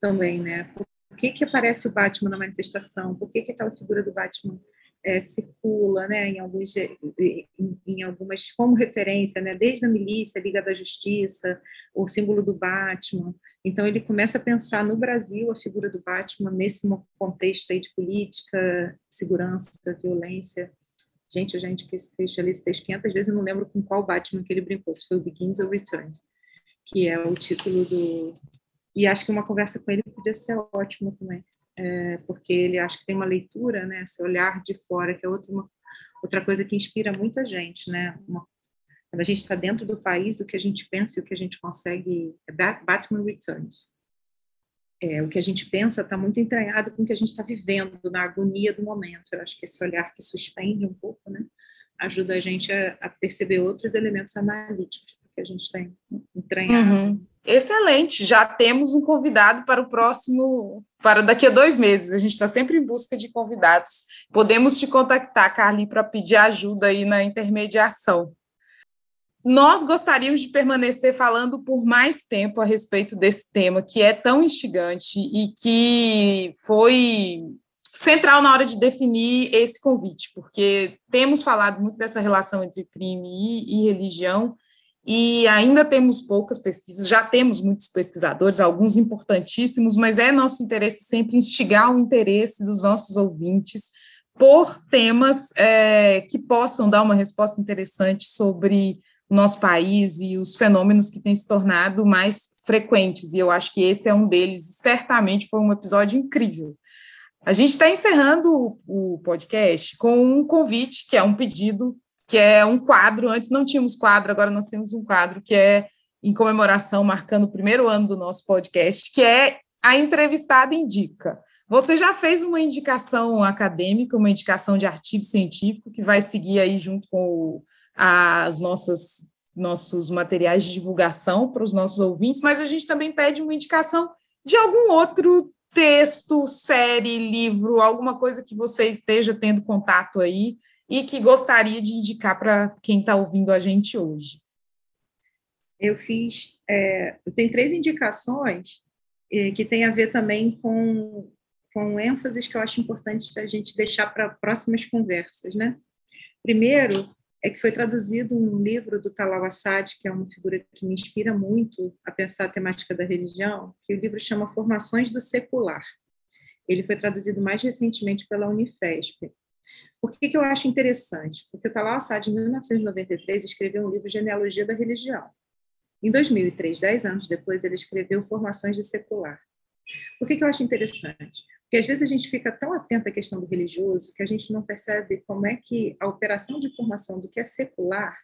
também, né? Por que, que aparece o Batman na manifestação? Por que, que aquela figura do Batman é, circula né, em, alguns, em, em, algumas, como referência, né, desde a milícia, a Liga da Justiça, o símbolo do Batman. Então, ele começa a pensar no Brasil a figura do Batman nesse contexto aí de política, segurança, violência. Gente, gente, que esse texto ali, esse texto 500 vezes, eu não lembro com qual Batman que ele brincou, se foi o Begins ou Returns, que é o título do... E acho que uma conversa com ele podia ser ótima também é, porque ele acho que tem uma leitura, né, esse olhar de fora, que é outra, uma, outra coisa que inspira muita gente, né, uma, quando a gente está dentro do país, o que a gente pensa e o que a gente consegue, é Batman Returns, é, o que a gente pensa está muito entranhado com o que a gente está vivendo, na agonia do momento, eu acho que esse olhar que suspende um pouco, né, ajuda a gente a, a perceber outros elementos analíticos que a gente tem entranhado. Uhum. Excelente, já temos um convidado para o próximo, para daqui a dois meses. A gente está sempre em busca de convidados. Podemos te contactar, Carly, para pedir ajuda aí na intermediação. Nós gostaríamos de permanecer falando por mais tempo a respeito desse tema que é tão instigante e que foi central na hora de definir esse convite, porque temos falado muito dessa relação entre crime e, e religião, e ainda temos poucas pesquisas, já temos muitos pesquisadores, alguns importantíssimos, mas é nosso interesse sempre instigar o interesse dos nossos ouvintes por temas é, que possam dar uma resposta interessante sobre o nosso país e os fenômenos que têm se tornado mais frequentes, e eu acho que esse é um deles, certamente foi um episódio incrível. A gente está encerrando o podcast com um convite, que é um pedido que é um quadro. Antes não tínhamos quadro, agora nós temos um quadro que é em comemoração, marcando o primeiro ano do nosso podcast, que é a entrevistada indica. Você já fez uma indicação acadêmica, uma indicação de artigo científico, que vai seguir aí junto com as nossas nossos materiais de divulgação para os nossos ouvintes, mas a gente também pede uma indicação de algum outro texto, série, livro, alguma coisa que você esteja tendo contato aí e que gostaria de indicar para quem está ouvindo a gente hoje? Eu fiz, é, eu tenho três indicações é, que tem a ver também com, com ênfases que eu acho importante a gente deixar para próximas conversas, né? Primeiro, é que foi traduzido um livro do Talal Assad, que é uma figura que me inspira muito a pensar a temática da religião, que o livro chama Formações do Secular. Ele foi traduzido mais recentemente pela Unifesp. Por que, que eu acho interessante? Porque o Talal Assad, em 1993, escreveu um livro Genealogia da Religião. Em 2003, dez anos depois, ele escreveu Formações de Secular. Por que, que eu acho interessante? Porque às vezes a gente fica tão atento à questão do religioso que a gente não percebe como é que a operação de formação do que é secular,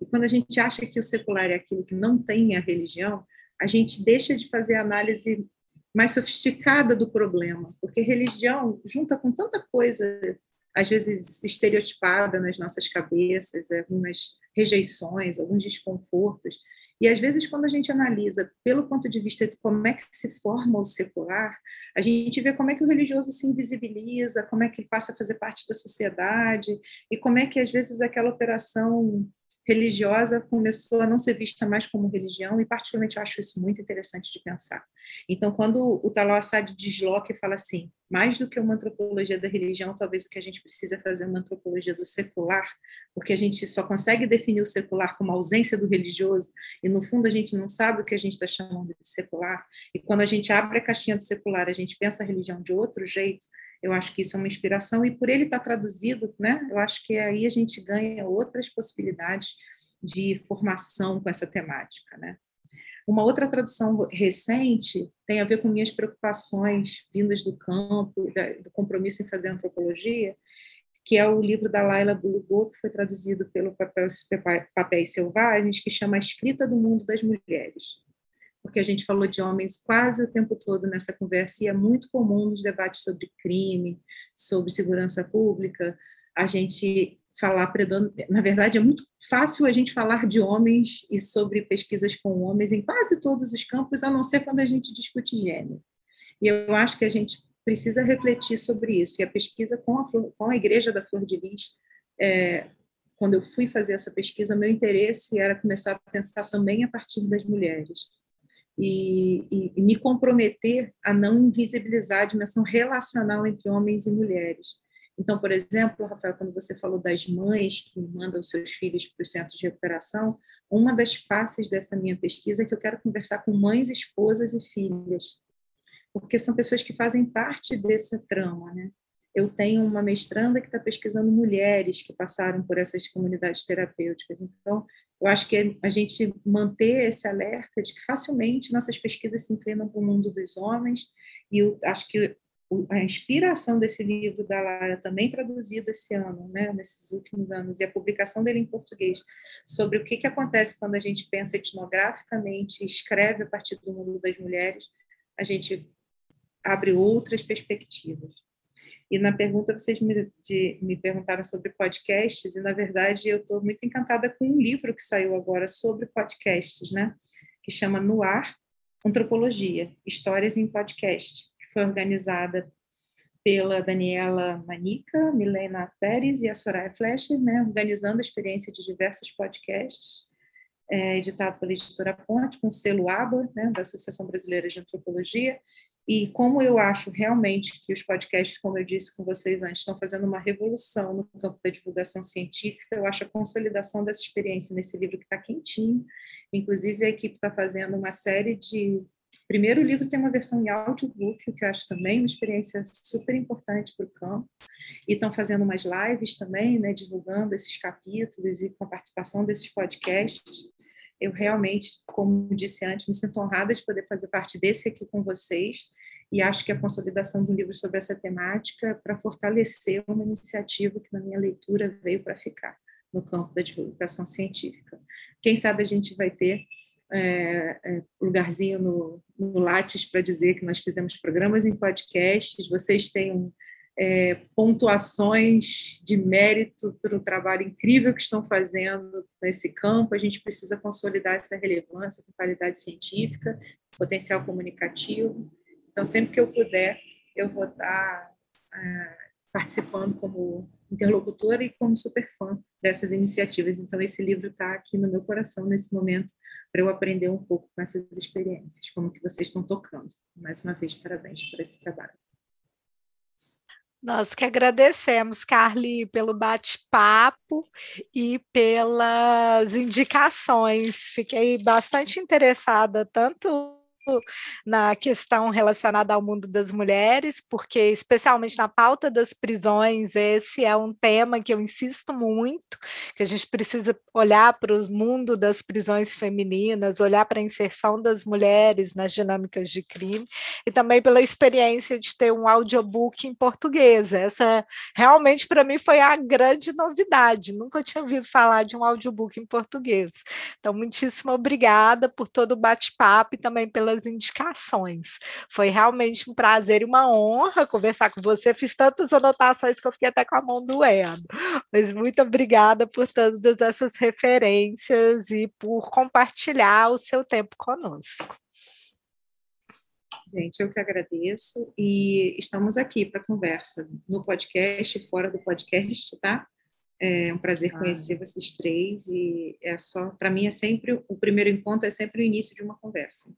e quando a gente acha que o secular é aquilo que não tem a religião, a gente deixa de fazer a análise mais sofisticada do problema, porque religião junta com tanta coisa às vezes estereotipada nas nossas cabeças, algumas rejeições, alguns desconfortos. E às vezes, quando a gente analisa pelo ponto de vista de como é que se forma o secular, a gente vê como é que o religioso se invisibiliza, como é que ele passa a fazer parte da sociedade, e como é que às vezes aquela operação religiosa começou a não ser vista mais como religião, e particularmente acho isso muito interessante de pensar. Então, quando o Talal Assad desloca e fala assim, mais do que uma antropologia da religião, talvez o que a gente precisa é fazer uma antropologia do secular, porque a gente só consegue definir o secular como ausência do religioso, e no fundo a gente não sabe o que a gente está chamando de secular, e quando a gente abre a caixinha do secular, a gente pensa a religião de outro jeito, eu acho que isso é uma inspiração, e por ele estar traduzido, né, eu acho que aí a gente ganha outras possibilidades de formação com essa temática. Né? Uma outra tradução recente tem a ver com minhas preocupações vindas do campo, do compromisso em fazer antropologia, que é o livro da Laila Bulugô, que foi traduzido pelo Papéis Selvagens, que chama A Escrita do Mundo das Mulheres. Porque a gente falou de homens quase o tempo todo nessa conversa, e é muito comum nos debates sobre crime, sobre segurança pública, a gente falar na verdade é muito fácil a gente falar de homens e sobre pesquisas com homens em quase todos os campos, a não ser quando a gente discute gênero. E eu acho que a gente precisa refletir sobre isso. E a pesquisa com a, com a Igreja da Flor de Lis, é, quando eu fui fazer essa pesquisa, meu interesse era começar a pensar também a partir das mulheres. E, e, e me comprometer a não invisibilizar a dimensão relacional entre homens e mulheres então, por exemplo, Rafael, quando você falou das mães que mandam seus filhos para os centros de recuperação, uma das faces dessa minha pesquisa é que eu quero conversar com mães, esposas e filhas, porque são pessoas que fazem parte dessa trama, né? Eu tenho uma mestranda que está pesquisando mulheres que passaram por essas comunidades terapêuticas. Então, eu acho que a gente manter esse alerta de que facilmente nossas pesquisas se inclinam para o mundo dos homens, e eu acho que a inspiração desse livro da Lara, também traduzido esse ano, né, nesses últimos anos, e a publicação dele em português, sobre o que, que acontece quando a gente pensa etnograficamente, escreve a partir do mundo das mulheres, a gente abre outras perspectivas. E na pergunta, vocês me, de, me perguntaram sobre podcasts, e na verdade eu estou muito encantada com um livro que saiu agora sobre podcasts, né, que chama No Ar, Antropologia, Histórias em Podcast, foi organizada pela Daniela Manica, Milena Pérez e a Soraya Fleischer, né, organizando a experiência de diversos podcasts, é, editado pela editora Ponte, com selo ABA, né, da Associação Brasileira de Antropologia, e como eu acho realmente que os podcasts, como eu disse com vocês antes, estão fazendo uma revolução no campo da divulgação científica, eu acho a consolidação dessa experiência nesse livro que está quentinho. Inclusive, a equipe está fazendo uma série de Primeiro, o livro tem uma versão em audiobook, o que eu acho também uma experiência super importante para o campo. E estão fazendo umas lives também, né, divulgando esses capítulos e com a participação desses podcasts. Eu realmente, como disse antes, me sinto honrada de poder fazer parte desse aqui com vocês e acho que a consolidação de um livro sobre essa temática para fortalecer uma iniciativa que, na minha leitura, veio para ficar no campo da divulgação científica. Quem sabe a gente vai ter é, é, lugarzinho no, no Lattes para dizer que nós fizemos programas em podcasts, vocês têm é, pontuações de mérito pelo trabalho incrível que estão fazendo nesse campo, a gente precisa consolidar essa relevância com qualidade científica, potencial comunicativo. Então, sempre que eu puder, eu vou estar é, participando como interlocutora e como super fã dessas iniciativas. Então, esse livro está aqui no meu coração nesse momento para eu aprender um pouco com essas experiências, como que vocês estão tocando. Mais uma vez, parabéns por esse trabalho. Nós que agradecemos, Carly, pelo bate-papo e pelas indicações. Fiquei bastante interessada, tanto na questão relacionada ao mundo das mulheres, porque, especialmente na pauta das prisões, esse é um tema que eu insisto muito, que a gente precisa olhar para o mundo das prisões femininas, olhar para a inserção das mulheres nas dinâmicas de crime, e também pela experiência de ter um audiobook em português. Essa realmente para mim foi a grande novidade, nunca tinha ouvido falar de um audiobook em português. Então, muitíssimo obrigada por todo o bate-papo e também pela pelas indicações. Foi realmente um prazer e uma honra conversar com você. Fiz tantas anotações que eu fiquei até com a mão doendo. Mas muito obrigada por todas essas referências e por compartilhar o seu tempo conosco. Gente, eu que agradeço e estamos aqui para conversa no podcast, fora do podcast, tá? É um prazer conhecer vocês três e é só, para mim é sempre o primeiro encontro é sempre o início de uma conversa.